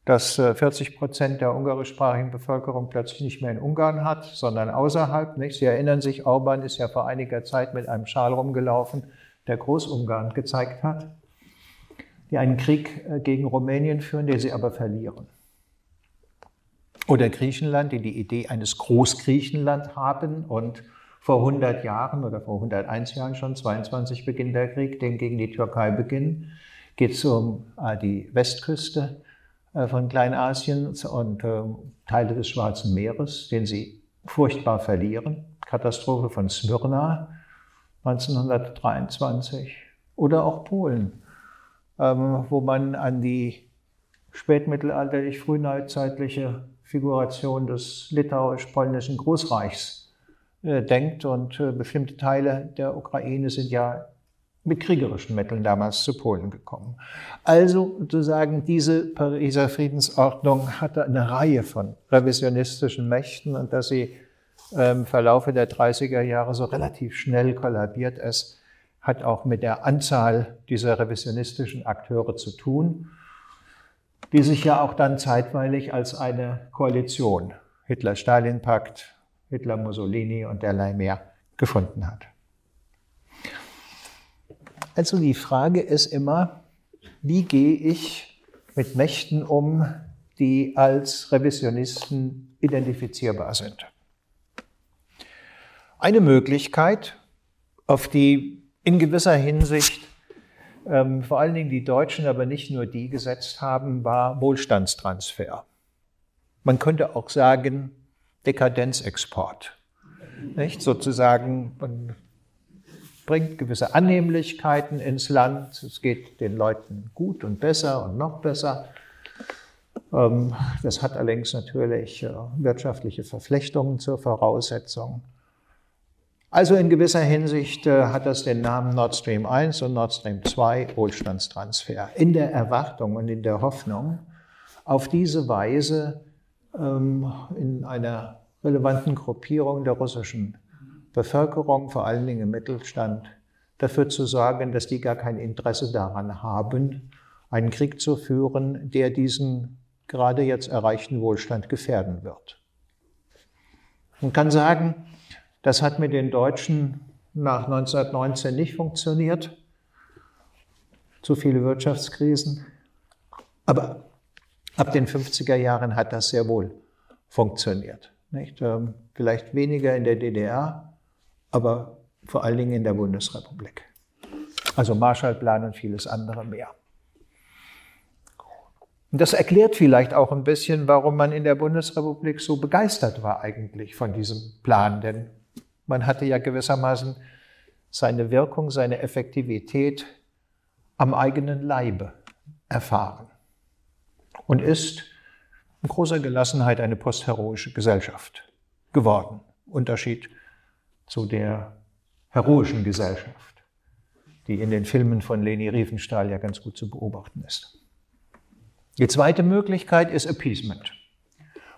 dass 40 äh, Prozent der ungarischsprachigen Bevölkerung plötzlich nicht mehr in Ungarn hat, sondern außerhalb. Nicht? Sie erinnern sich, Orban ist ja vor einiger Zeit mit einem Schal rumgelaufen, der Großungarn gezeigt hat, die einen Krieg äh, gegen Rumänien führen, den sie aber verlieren. Oder Griechenland, die die Idee eines Großgriechenland haben und vor 100 Jahren oder vor 101 Jahren schon, 22 beginnt der Krieg, den gegen die Türkei beginnen, geht es um äh, die Westküste äh, von Kleinasien und äh, Teile des Schwarzen Meeres, den sie furchtbar verlieren. Katastrophe von Smyrna 1923 oder auch Polen, ähm, wo man an die spätmittelalterlich frühneuzeitliche Figuration des litauisch-polnischen Großreichs äh, denkt und bestimmte Teile der Ukraine sind ja mit kriegerischen Mitteln damals zu Polen gekommen. Also sozusagen diese Pariser Friedensordnung hatte eine Reihe von revisionistischen Mächten und dass sie im Verlaufe der 30er Jahre so relativ schnell kollabiert ist, hat auch mit der Anzahl dieser revisionistischen Akteure zu tun, die sich ja auch dann zeitweilig als eine Koalition Hitler-Stalin-Pakt, Hitler-Mussolini und derlei mehr gefunden hat. Also die Frage ist immer, wie gehe ich mit Mächten um, die als Revisionisten identifizierbar sind? Eine Möglichkeit, auf die in gewisser Hinsicht ähm, vor allen Dingen die Deutschen, aber nicht nur die gesetzt haben, war Wohlstandstransfer. Man könnte auch sagen Dekadenzexport. Nicht? Sozusagen, man bringt gewisse Annehmlichkeiten ins Land. Es geht den Leuten gut und besser und noch besser. Ähm, das hat allerdings natürlich äh, wirtschaftliche Verflechtungen zur Voraussetzung. Also in gewisser Hinsicht äh, hat das den Namen Nord Stream 1 und Nord Stream 2 Wohlstandstransfer. In der Erwartung und in der Hoffnung, auf diese Weise ähm, in einer relevanten Gruppierung der russischen Bevölkerung, vor allen Dingen im Mittelstand, dafür zu sorgen, dass die gar kein Interesse daran haben, einen Krieg zu führen, der diesen gerade jetzt erreichten Wohlstand gefährden wird. Man kann sagen, das hat mit den Deutschen nach 1919 nicht funktioniert. Zu viele Wirtschaftskrisen. Aber Ab den 50er Jahren hat das sehr wohl funktioniert. Nicht? Ähm, vielleicht weniger in der DDR, aber vor allen Dingen in der Bundesrepublik. Also Marshallplan und vieles andere mehr. Und das erklärt vielleicht auch ein bisschen, warum man in der Bundesrepublik so begeistert war eigentlich von diesem Plan. Denn man hatte ja gewissermaßen seine Wirkung, seine Effektivität am eigenen Leibe erfahren und ist in großer Gelassenheit eine postheroische Gesellschaft geworden. Unterschied zu der heroischen Gesellschaft, die in den Filmen von Leni Riefenstahl ja ganz gut zu beobachten ist. Die zweite Möglichkeit ist Appeasement.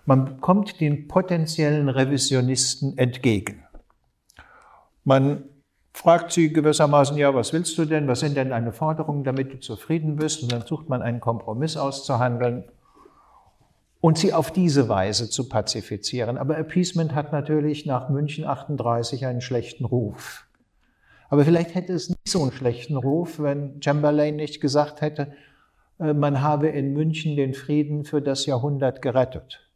Man kommt den potenziellen Revisionisten entgegen. Man fragt sie gewissermaßen, ja, was willst du denn? Was sind denn deine Forderungen, damit du zufrieden bist? Und dann sucht man einen Kompromiss auszuhandeln und sie auf diese Weise zu pazifizieren. Aber Appeasement hat natürlich nach München 38 einen schlechten Ruf. Aber vielleicht hätte es nicht so einen schlechten Ruf, wenn Chamberlain nicht gesagt hätte, äh, man habe in München den Frieden für das Jahrhundert gerettet.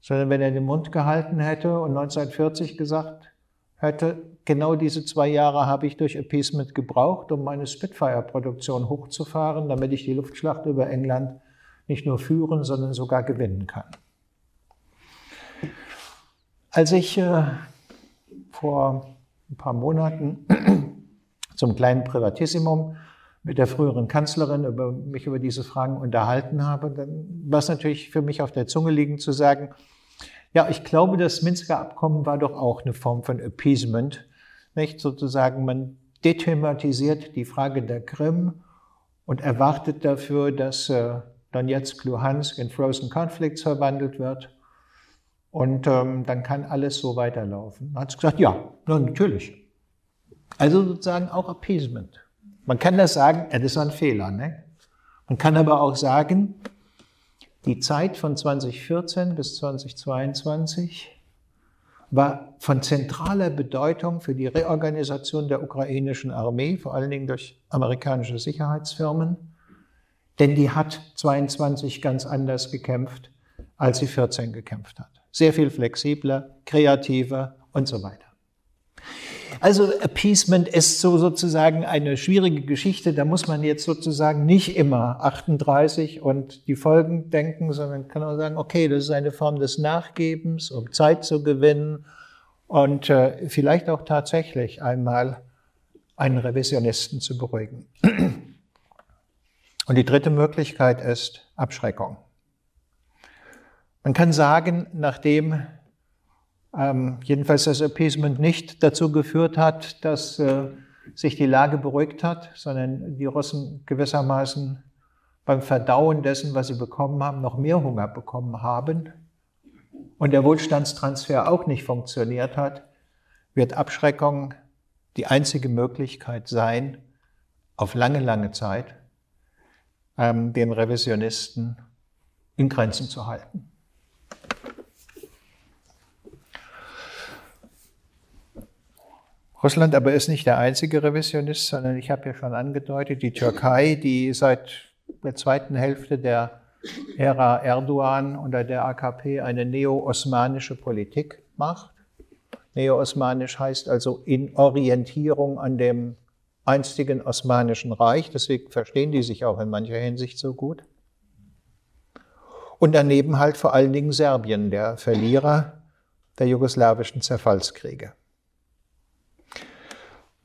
Sondern wenn er den Mund gehalten hätte und 1940 gesagt hätte, genau diese zwei Jahre habe ich durch Appeasement gebraucht, um meine Spitfire-Produktion hochzufahren, damit ich die Luftschlacht über England nicht nur führen, sondern sogar gewinnen kann. Als ich äh, vor ein paar Monaten zum kleinen Privatissimum mit der früheren Kanzlerin über mich über diese Fragen unterhalten habe, dann war es natürlich für mich auf der Zunge liegend zu sagen, ja, ich glaube, das Minsker Abkommen war doch auch eine Form von Appeasement, nicht sozusagen man dethematisiert die Frage der Krim und erwartet dafür, dass äh, Donetsk, Luhansk in Frozen Conflicts verwandelt wird. Und ähm, dann kann alles so weiterlaufen. Dann hat sie gesagt, ja, natürlich. Also sozusagen auch Appeasement. Man kann das sagen, ja, das war ein Fehler. Ne? Man kann aber auch sagen, die Zeit von 2014 bis 2022 war von zentraler Bedeutung für die Reorganisation der ukrainischen Armee, vor allen Dingen durch amerikanische Sicherheitsfirmen, denn die hat 22 ganz anders gekämpft, als sie 14 gekämpft hat. Sehr viel flexibler, kreativer und so weiter. Also Appeasement ist so sozusagen eine schwierige Geschichte. Da muss man jetzt sozusagen nicht immer 38 und die Folgen denken, sondern kann auch sagen, okay, das ist eine Form des Nachgebens, um Zeit zu gewinnen und äh, vielleicht auch tatsächlich einmal einen Revisionisten zu beruhigen. Und die dritte Möglichkeit ist Abschreckung. Man kann sagen, nachdem ähm, jedenfalls das Appeasement nicht dazu geführt hat, dass äh, sich die Lage beruhigt hat, sondern die Russen gewissermaßen beim Verdauen dessen, was sie bekommen haben, noch mehr Hunger bekommen haben und der Wohlstandstransfer auch nicht funktioniert hat, wird Abschreckung die einzige Möglichkeit sein, auf lange, lange Zeit ähm, den Revisionisten in Grenzen zu halten. Russland aber ist nicht der einzige Revisionist, sondern ich habe ja schon angedeutet, die Türkei, die seit der zweiten Hälfte der Ära Erdogan unter der AKP eine neo-osmanische Politik macht. Neo-osmanisch heißt also in Orientierung an dem einstigen Osmanischen Reich, deswegen verstehen die sich auch in mancher Hinsicht so gut. Und daneben halt vor allen Dingen Serbien, der Verlierer der jugoslawischen Zerfallskriege.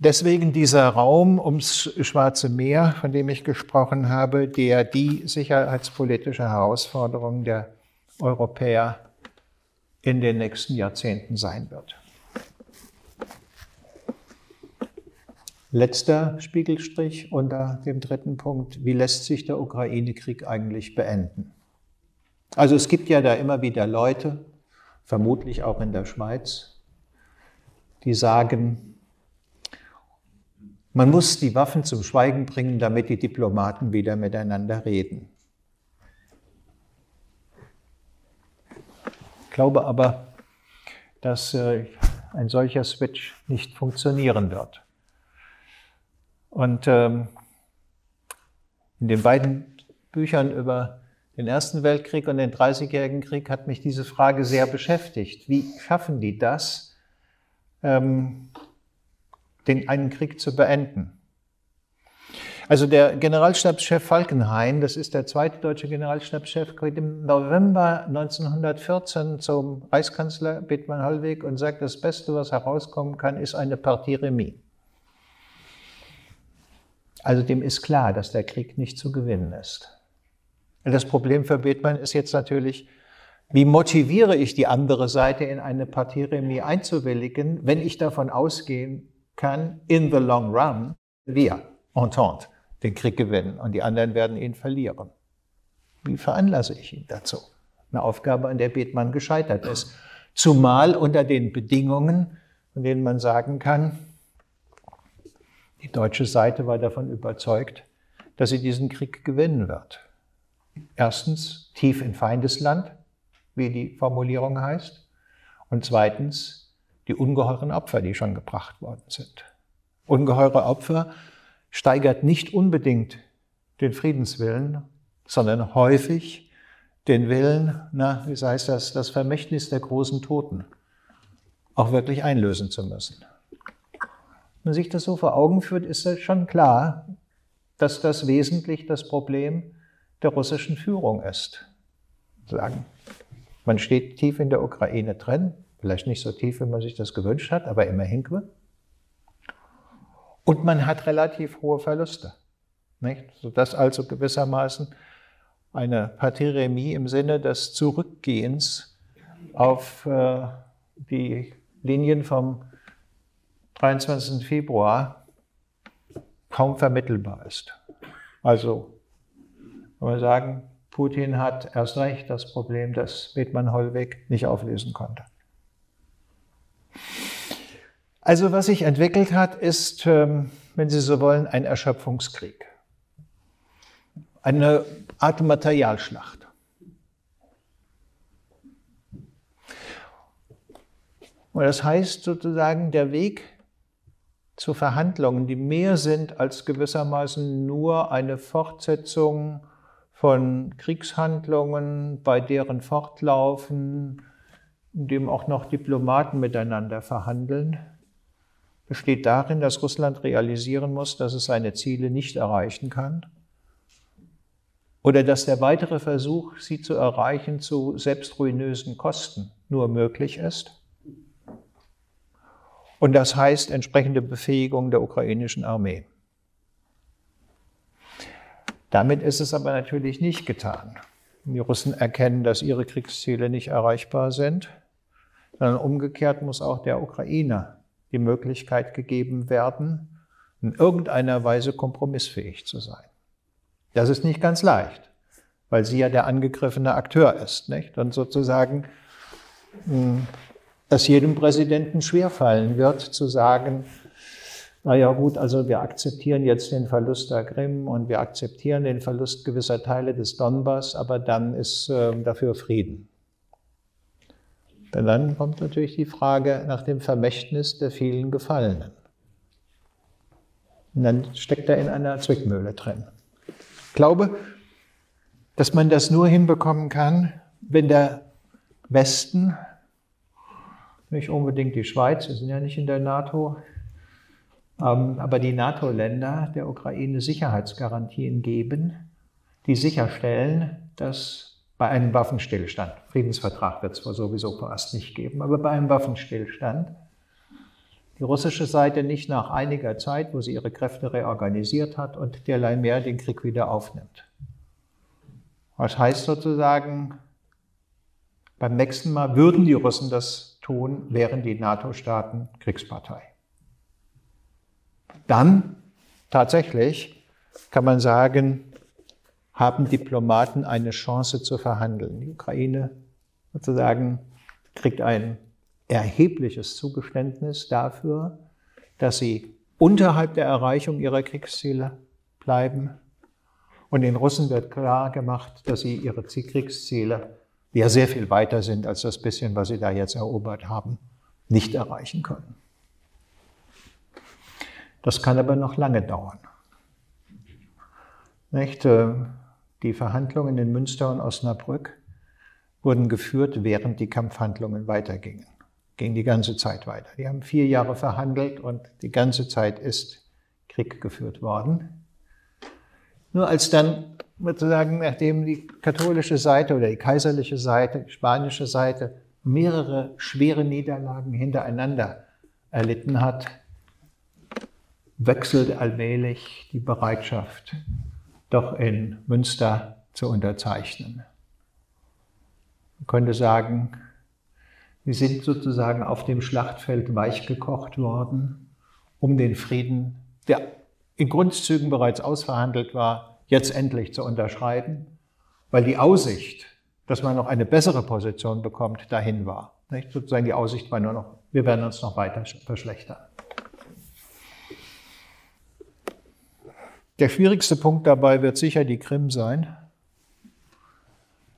Deswegen dieser Raum ums Schwarze Meer, von dem ich gesprochen habe, der die sicherheitspolitische Herausforderung der Europäer in den nächsten Jahrzehnten sein wird. Letzter Spiegelstrich unter dem dritten Punkt. Wie lässt sich der Ukraine-Krieg eigentlich beenden? Also es gibt ja da immer wieder Leute, vermutlich auch in der Schweiz, die sagen, man muss die Waffen zum Schweigen bringen, damit die Diplomaten wieder miteinander reden. Ich glaube aber, dass äh, ein solcher Switch nicht funktionieren wird. Und ähm, in den beiden Büchern über den Ersten Weltkrieg und den Dreißigjährigen Krieg hat mich diese Frage sehr beschäftigt. Wie schaffen die das, ähm, den einen Krieg zu beenden? Also der Generalstabschef Falkenhayn, das ist der zweite deutsche Generalstabschef, geht im November 1914 zum Reichskanzler Bethmann Hollweg und sagt, das Beste, was herauskommen kann, ist eine Partie Remis. Also dem ist klar, dass der Krieg nicht zu gewinnen ist. Das Problem für Bethmann ist jetzt natürlich, wie motiviere ich die andere Seite in eine Partie Remis einzuwilligen, wenn ich davon ausgehen kann, in the long run, wir, Entente, den Krieg gewinnen und die anderen werden ihn verlieren. Wie veranlasse ich ihn dazu? Eine Aufgabe, an der Bethmann gescheitert ist. Zumal unter den Bedingungen, von denen man sagen kann, die deutsche Seite war davon überzeugt, dass sie diesen Krieg gewinnen wird. Erstens tief in Feindesland, wie die Formulierung heißt. Und zweitens die ungeheuren Opfer, die schon gebracht worden sind. Ungeheure Opfer steigert nicht unbedingt den Friedenswillen, sondern häufig den Willen, na, wie heißt das, das Vermächtnis der großen Toten auch wirklich einlösen zu müssen. Man sich das so vor Augen führt, ist es schon klar, dass das wesentlich das Problem der russischen Führung ist. Sagen, man steht tief in der Ukraine drin, vielleicht nicht so tief, wie man sich das gewünscht hat, aber immerhin. Und man hat relativ hohe Verluste. Nicht? Sodass also gewissermaßen eine Partie Remis im Sinne des Zurückgehens auf äh, die Linien vom 23. Februar kaum vermittelbar ist. Also, wenn wir sagen, Putin hat erst recht das Problem, das Bethmann-Hollweg nicht auflösen konnte. Also was sich entwickelt hat, ist, ähm, wenn Sie so wollen, ein Erschöpfungskrieg. Eine Art Materialschlacht. Und das heißt sozusagen, der Weg zu Verhandlungen, die mehr sind als gewissermaßen nur eine Fortsetzung von Kriegshandlungen, bei deren Fortlaufen, in dem auch noch Diplomaten miteinander verhandeln, besteht darin, dass Russland realisieren muss, dass es seine Ziele nicht erreichen kann oder dass der weitere Versuch, sie zu erreichen, zu selbstruinösen Kosten nur möglich ist. Und das heißt entsprechende Befähigung der ukrainischen Armee. Damit ist es aber natürlich nicht getan. Die Russen erkennen, dass ihre Kriegsziele nicht erreichbar sind, sondern umgekehrt muss auch der Ukrainer die Möglichkeit gegeben werden, in irgendeiner Weise kompromissfähig zu sein. Das ist nicht ganz leicht, weil sie ja der angegriffene Akteur ist, nicht? Und sozusagen, dass jedem Präsidenten schwerfallen wird, zu sagen, na ja, gut, also wir akzeptieren jetzt den Verlust der Krim und wir akzeptieren den Verlust gewisser Teile des Donbass, aber dann ist äh, dafür Frieden. Denn dann kommt natürlich die Frage nach dem Vermächtnis der vielen Gefallenen. Und dann steckt er in einer Zwickmühle drin. Ich glaube, dass man das nur hinbekommen kann, wenn der Westen, nicht unbedingt die Schweiz, wir sind ja nicht in der NATO, ähm, aber die NATO-Länder der Ukraine Sicherheitsgarantien geben, die sicherstellen, dass bei einem Waffenstillstand, Friedensvertrag wird es sowieso vorerst nicht geben, aber bei einem Waffenstillstand, die russische Seite nicht nach einiger Zeit, wo sie ihre Kräfte reorganisiert hat und derlei mehr den Krieg wieder aufnimmt. Was heißt sozusagen, beim nächsten Mal würden die Russen das tun, wären die NATO-Staaten Kriegspartei. Dann tatsächlich kann man sagen, haben Diplomaten eine Chance zu verhandeln. Die Ukraine sozusagen kriegt ein erhebliches Zugeständnis dafür, dass sie unterhalb der Erreichung ihrer Kriegsziele bleiben. Und den Russen wird klar gemacht, dass sie ihre Kriegsziele, ja sehr viel weiter sind als das bisschen, was sie da jetzt erobert haben, nicht erreichen können. Das kann aber noch lange dauern. Nicht? Äh, Die Verhandlungen in Münster und Osnabrück wurden geführt, während die Kampfhandlungen weitergingen. Ging die ganze Zeit weiter. Die haben vier Jahre verhandelt und die ganze Zeit ist Krieg geführt worden. Nur als dann sozusagen, nachdem die katholische Seite oder die kaiserliche Seite, die spanische Seite mehrere schwere Niederlagen hintereinander erlitten hat, wechselt allmählich die Bereitschaft, doch in Münster zu unterzeichnen. Man könnte sagen, sie sind sozusagen auf dem Schlachtfeld weichgekocht worden, um den Frieden, der in Grundzügen bereits ausverhandelt war, jetzt endlich zu unterschreiben, weil die Aussicht, dass man noch eine bessere Position bekommt, dahin war. Nicht? Sozusagen die Aussicht war nur noch, wir werden uns noch weiter verschlechtern. Der schwierigste Punkt dabei wird sicher die Krim sein.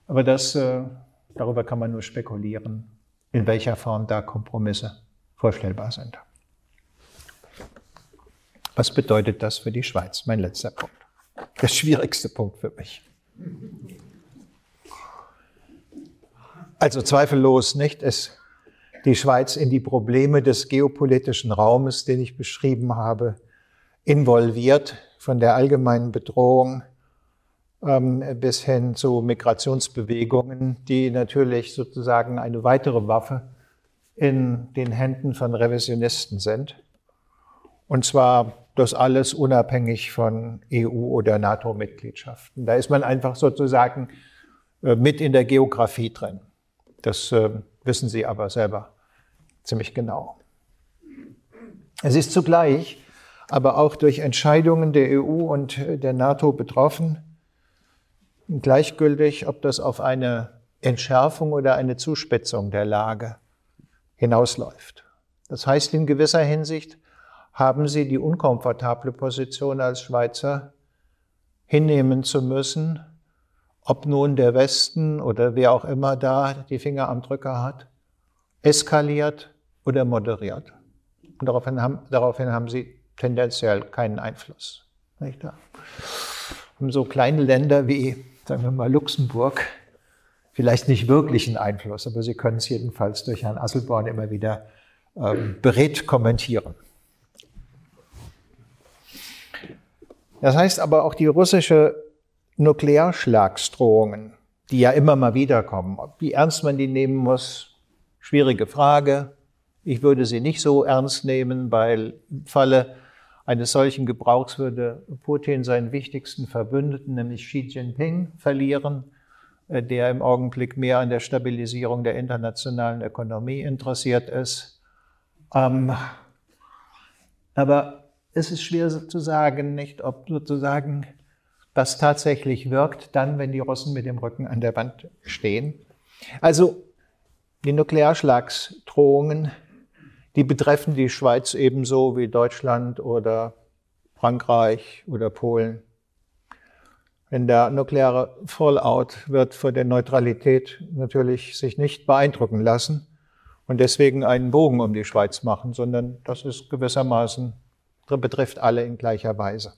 Aber das, äh, darüber kann man nur spekulieren, in welcher Form da Kompromisse vorstellbar sind. Was bedeutet das für die Schweiz? Mein letzter Punkt. Der schwierigste Punkt für mich. Also zweifellos nicht, ist die Schweiz in die Probleme des geopolitischen Raumes, den ich beschrieben habe, involviert, von der allgemeinen Bedrohung ähm, bis hin zu Migrationsbewegungen, die natürlich sozusagen eine weitere Waffe in den Händen von Revisionisten sind. Und zwar das alles unabhängig von EU- oder NATO-Mitgliedschaften. Da ist man einfach sozusagen äh, mit in der Geografie drin. Das äh, wissen Sie aber selber ziemlich genau. Es ist zugleich aber auch durch Entscheidungen der EU und der NATO betroffen. Gleichgültig, ob das auf eine Entschärfung oder eine Zuspitzung der Lage hinausläuft. Das heißt, in gewisser Hinsicht haben sie die unkomfortable Position als Schweizer hinnehmen zu müssen, ob nun der Westen oder wer auch immer da die Finger am Drücker hat, eskaliert oder moderiert. Und daraufhin haben, daraufhin haben sie tendenziell keinen Einfluss. Nicht da? Und so kleine Länder wie, sagen wir mal, Luxemburg, vielleicht nicht wirklich einen Einfluss, aber sie können es jedenfalls durch Herrn Asselborn immer wieder ähm, beredt kommentieren. Das heißt aber auch die russische Nuklearschlagsdrohungen, die ja immer mal wieder kommen, wie ernst man die nehmen muss, schwierige Frage. Ich würde sie nicht so ernst nehmen, weil im Falle eines solchen Gebrauchs würde Putin seinen wichtigsten Verbündeten, nämlich Xi Jinping, verlieren, äh, der im Augenblick mehr an der Stabilisierung der internationalen Ökonomie interessiert ist. Ähm, aber es ist schwer zu sagen, nicht, ob sozusagen das tatsächlich wirkt, dann, wenn die Russen mit dem Rücken an der Wand stehen. Also die Nuklearschlagsdrohungen die betreffen die Schweiz ebenso wie Deutschland oder Frankreich oder Polen. Wenn der nukleare Fallout wird von der Neutralität natürlich sich nicht beeindrucken lassen und deswegen einen Bogen um die Schweiz machen, sondern das ist gewissermaßen, betrifft alle in gleicher Weise.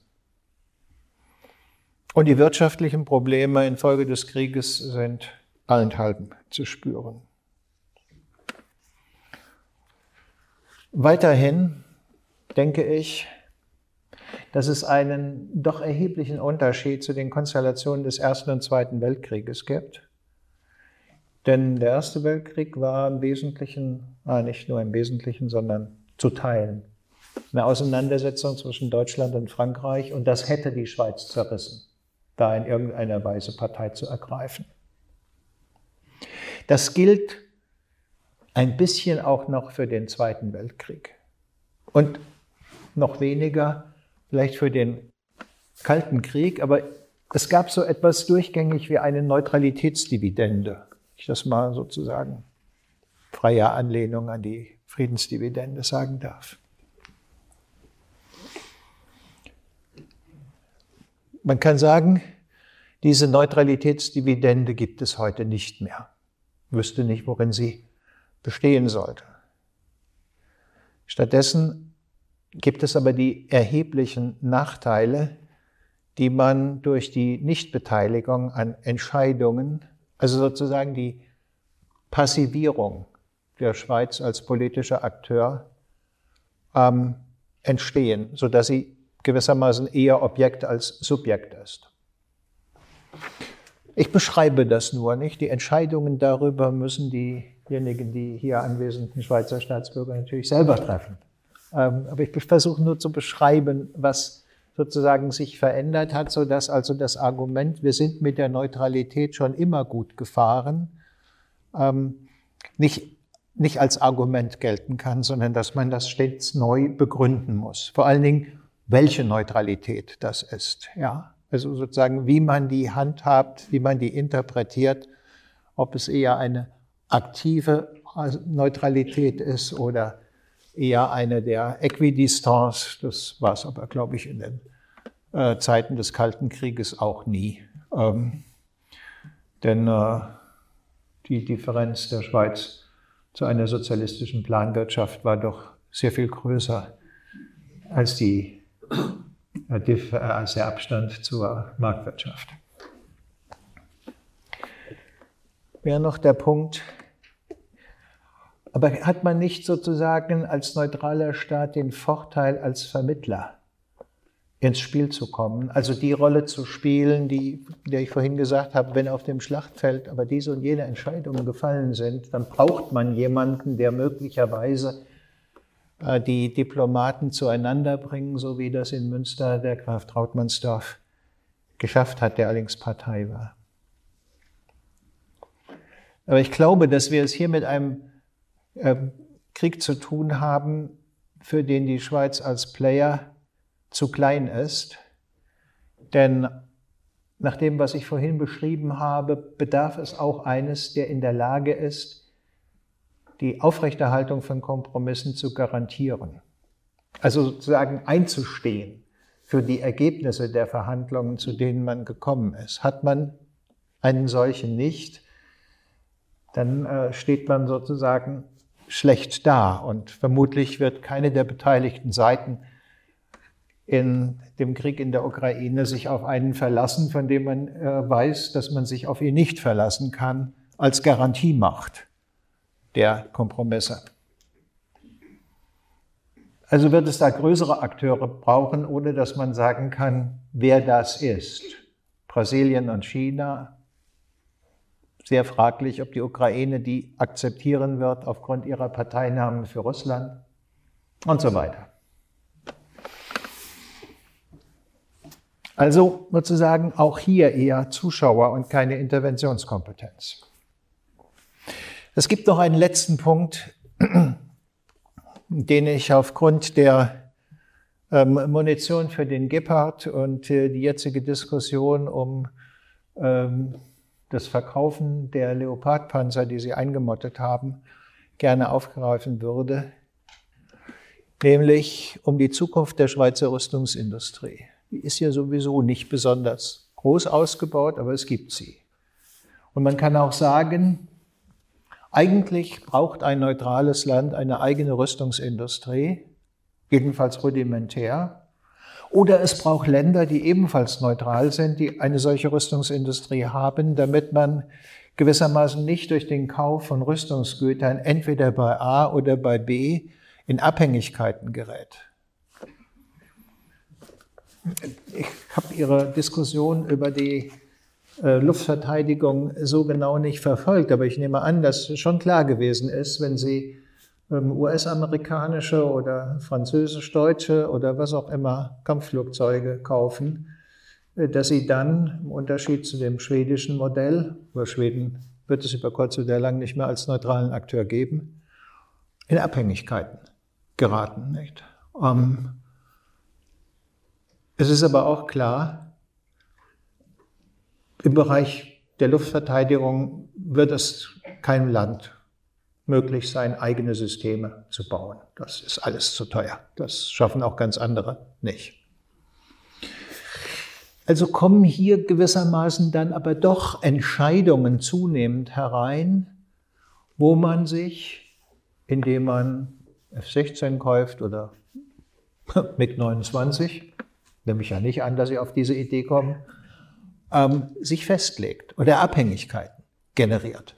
Und die wirtschaftlichen Probleme infolge des Krieges sind allenthalben zu spüren. Weiterhin denke ich, dass es einen doch erheblichen Unterschied zu den Konstellationen des Ersten und Zweiten Weltkrieges gibt. Denn der Erste Weltkrieg war im Wesentlichen, ah, nicht nur im Wesentlichen, sondern zu Teilen eine Auseinandersetzung zwischen Deutschland und Frankreich und das hätte die Schweiz zerrissen, da in irgendeiner Weise Partei zu ergreifen. Das gilt ein bisschen auch noch für den Zweiten Weltkrieg und noch weniger vielleicht für den Kalten Krieg, aber es gab so etwas durchgängig wie eine Neutralitätsdividende. Ich das mal sozusagen freier Anlehnung an die Friedensdividende sagen darf. Man kann sagen, diese Neutralitätsdividende gibt es heute nicht mehr. Wüsste nicht, worin sie bestehen sollte. Stattdessen gibt es aber die erheblichen Nachteile, die man durch die Nichtbeteiligung an Entscheidungen, also sozusagen die Passivierung der Schweiz als politischer Akteur, ähm, entstehen, sodass sie gewissermaßen eher Objekt als Subjekt ist. Ich beschreibe das nur nicht. Die Entscheidungen darüber müssen diejenigen, die hier anwesenden Schweizer Staatsbürger natürlich selber treffen. Ähm, aber ich versuche nur zu beschreiben, was sozusagen sich verändert hat, so dass also das Argument, wir sind mit der Neutralität schon immer gut gefahren, ähm, nicht, nicht als Argument gelten kann, sondern dass man das stets neu begründen muss. Vor allen Dingen, welche Neutralität das ist, ja. Also sozusagen, wie man die handhabt, wie man die interpretiert, ob es eher eine aktive Neutralität ist oder eher eine der Äquidistance. Das war es aber, glaube ich, in den äh, Zeiten des Kalten Krieges auch nie. Ähm, denn äh, die Differenz der Schweiz zu einer sozialistischen Planwirtschaft war doch sehr viel größer als die der Abstand zur Marktwirtschaft. Wäre noch der Punkt, aber hat man nicht sozusagen als neutraler Staat den Vorteil, als Vermittler ins Spiel zu kommen, also die Rolle zu spielen, die, die ich vorhin gesagt habe, wenn auf dem Schlachtfeld aber diese und jene Entscheidungen gefallen sind, dann braucht man jemanden, der möglicherweise äh, die Diplomaten zueinander bringen, so wie das in Münster der Graf Trautmannsdorf geschafft hat, der allerdings Partei war. Aber ich glaube, dass wir es hier mit einem äh, Krieg zu tun haben, für den die Schweiz als Player zu klein ist. Denn nach dem, was ich vorhin beschrieben habe, bedarf es auch eines, der in der Lage ist, die Aufrechterhaltung von Kompromissen zu garantieren. Also sozusagen einzustehen für die Ergebnisse der Verhandlungen, zu denen man gekommen ist. Hat man einen solchen nicht, dann äh, steht man sozusagen schlecht da und vermutlich wird keine der beteiligten Seiten in dem Krieg in der Ukraine sich auf einen verlassen, von dem man äh, weiß, dass man sich auf ihn nicht verlassen kann, als Garantiemacht der Kompromisse. Also wird es da größere Akteure brauchen, ohne dass man sagen kann, wer das ist. Brasilien und China. Sehr fraglich, ob die Ukraine die akzeptieren wird aufgrund ihrer Parteinamen für Russland und so weiter. Also sozusagen auch hier eher Zuschauer und keine Interventionskompetenz. Es gibt noch einen letzten Punkt, den ich aufgrund der ähm, Munition für den Gepard und äh, die jetzige Diskussion um ähm, das Verkaufen der Leopardpanzer, die sie eingemottet haben, gerne aufgreifen würde, nämlich um die Zukunft der Schweizer Rüstungsindustrie. Die ist ja sowieso nicht besonders groß ausgebaut, aber es gibt sie. Und man kann auch sagen, eigentlich braucht ein neutrales Land eine eigene Rüstungsindustrie, jedenfalls rudimentär. Oder es braucht Länder, die ebenfalls neutral sind, die eine solche Rüstungsindustrie haben, damit man gewissermaßen nicht durch den Kauf von Rüstungsgütern entweder bei A oder bei B in Abhängigkeiten gerät. Ich habe Ihre Diskussion über die Luftverteidigung so genau nicht verfolgt, aber ich nehme an, dass schon klar gewesen ist, wenn Sie ähm, US-amerikanische oder französisch-deutsche oder was auch immer Kampfflugzeuge kaufen, äh, dass Sie dann im Unterschied zu dem schwedischen Modell, über Schweden wird es über kurz oder lang nicht mehr als neutralen Akteur geben, in Abhängigkeiten geraten. Nicht? Ähm, es ist aber auch klar, im Bereich der Luftverteidigung wird es keinem Land möglich sein, eigene Systeme zu bauen. Das ist alles zu teuer. Das schaffen auch ganz andere nicht. Also kommen hier gewissermaßen dann aber doch Entscheidungen zunehmend herein, wo man sich, indem man F-16 kauft oder MiG 29, nehme ich ja nicht an, dass Sie auf diese Idee kommen, ähm, sich festlegt oder Abhängigkeiten generiert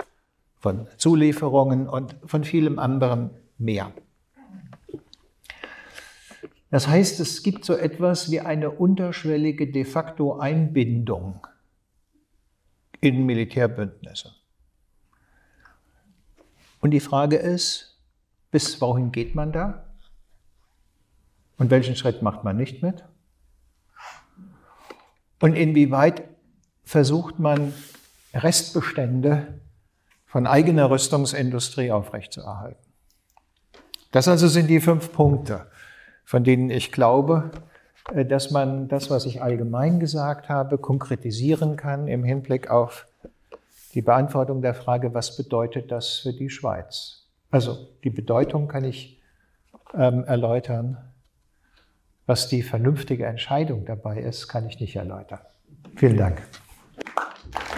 von Zulieferungen und von vielem anderen mehr. Das heißt, es gibt so etwas wie eine unterschwellige de facto Einbindung in Militärbündnisse. Und die Frage ist, bis wohin geht man da? Und welchen Schritt macht man nicht mit? Und inwieweit versucht man Restbestände von eigener Rüstungsindustrie aufrechtzuerhalten? Das also sind die fünf Punkte von denen ich glaube, äh, dass man das, was ich allgemein gesagt habe, konkretisieren kann im Hinblick auf die Beantwortung der Frage, was bedeutet das für die Schweiz? Also die Bedeutung kann ich ähm, erläutern. Was die vernünftige Entscheidung dabei ist, kann ich nicht erläutern. Vielen Dank. Thank you.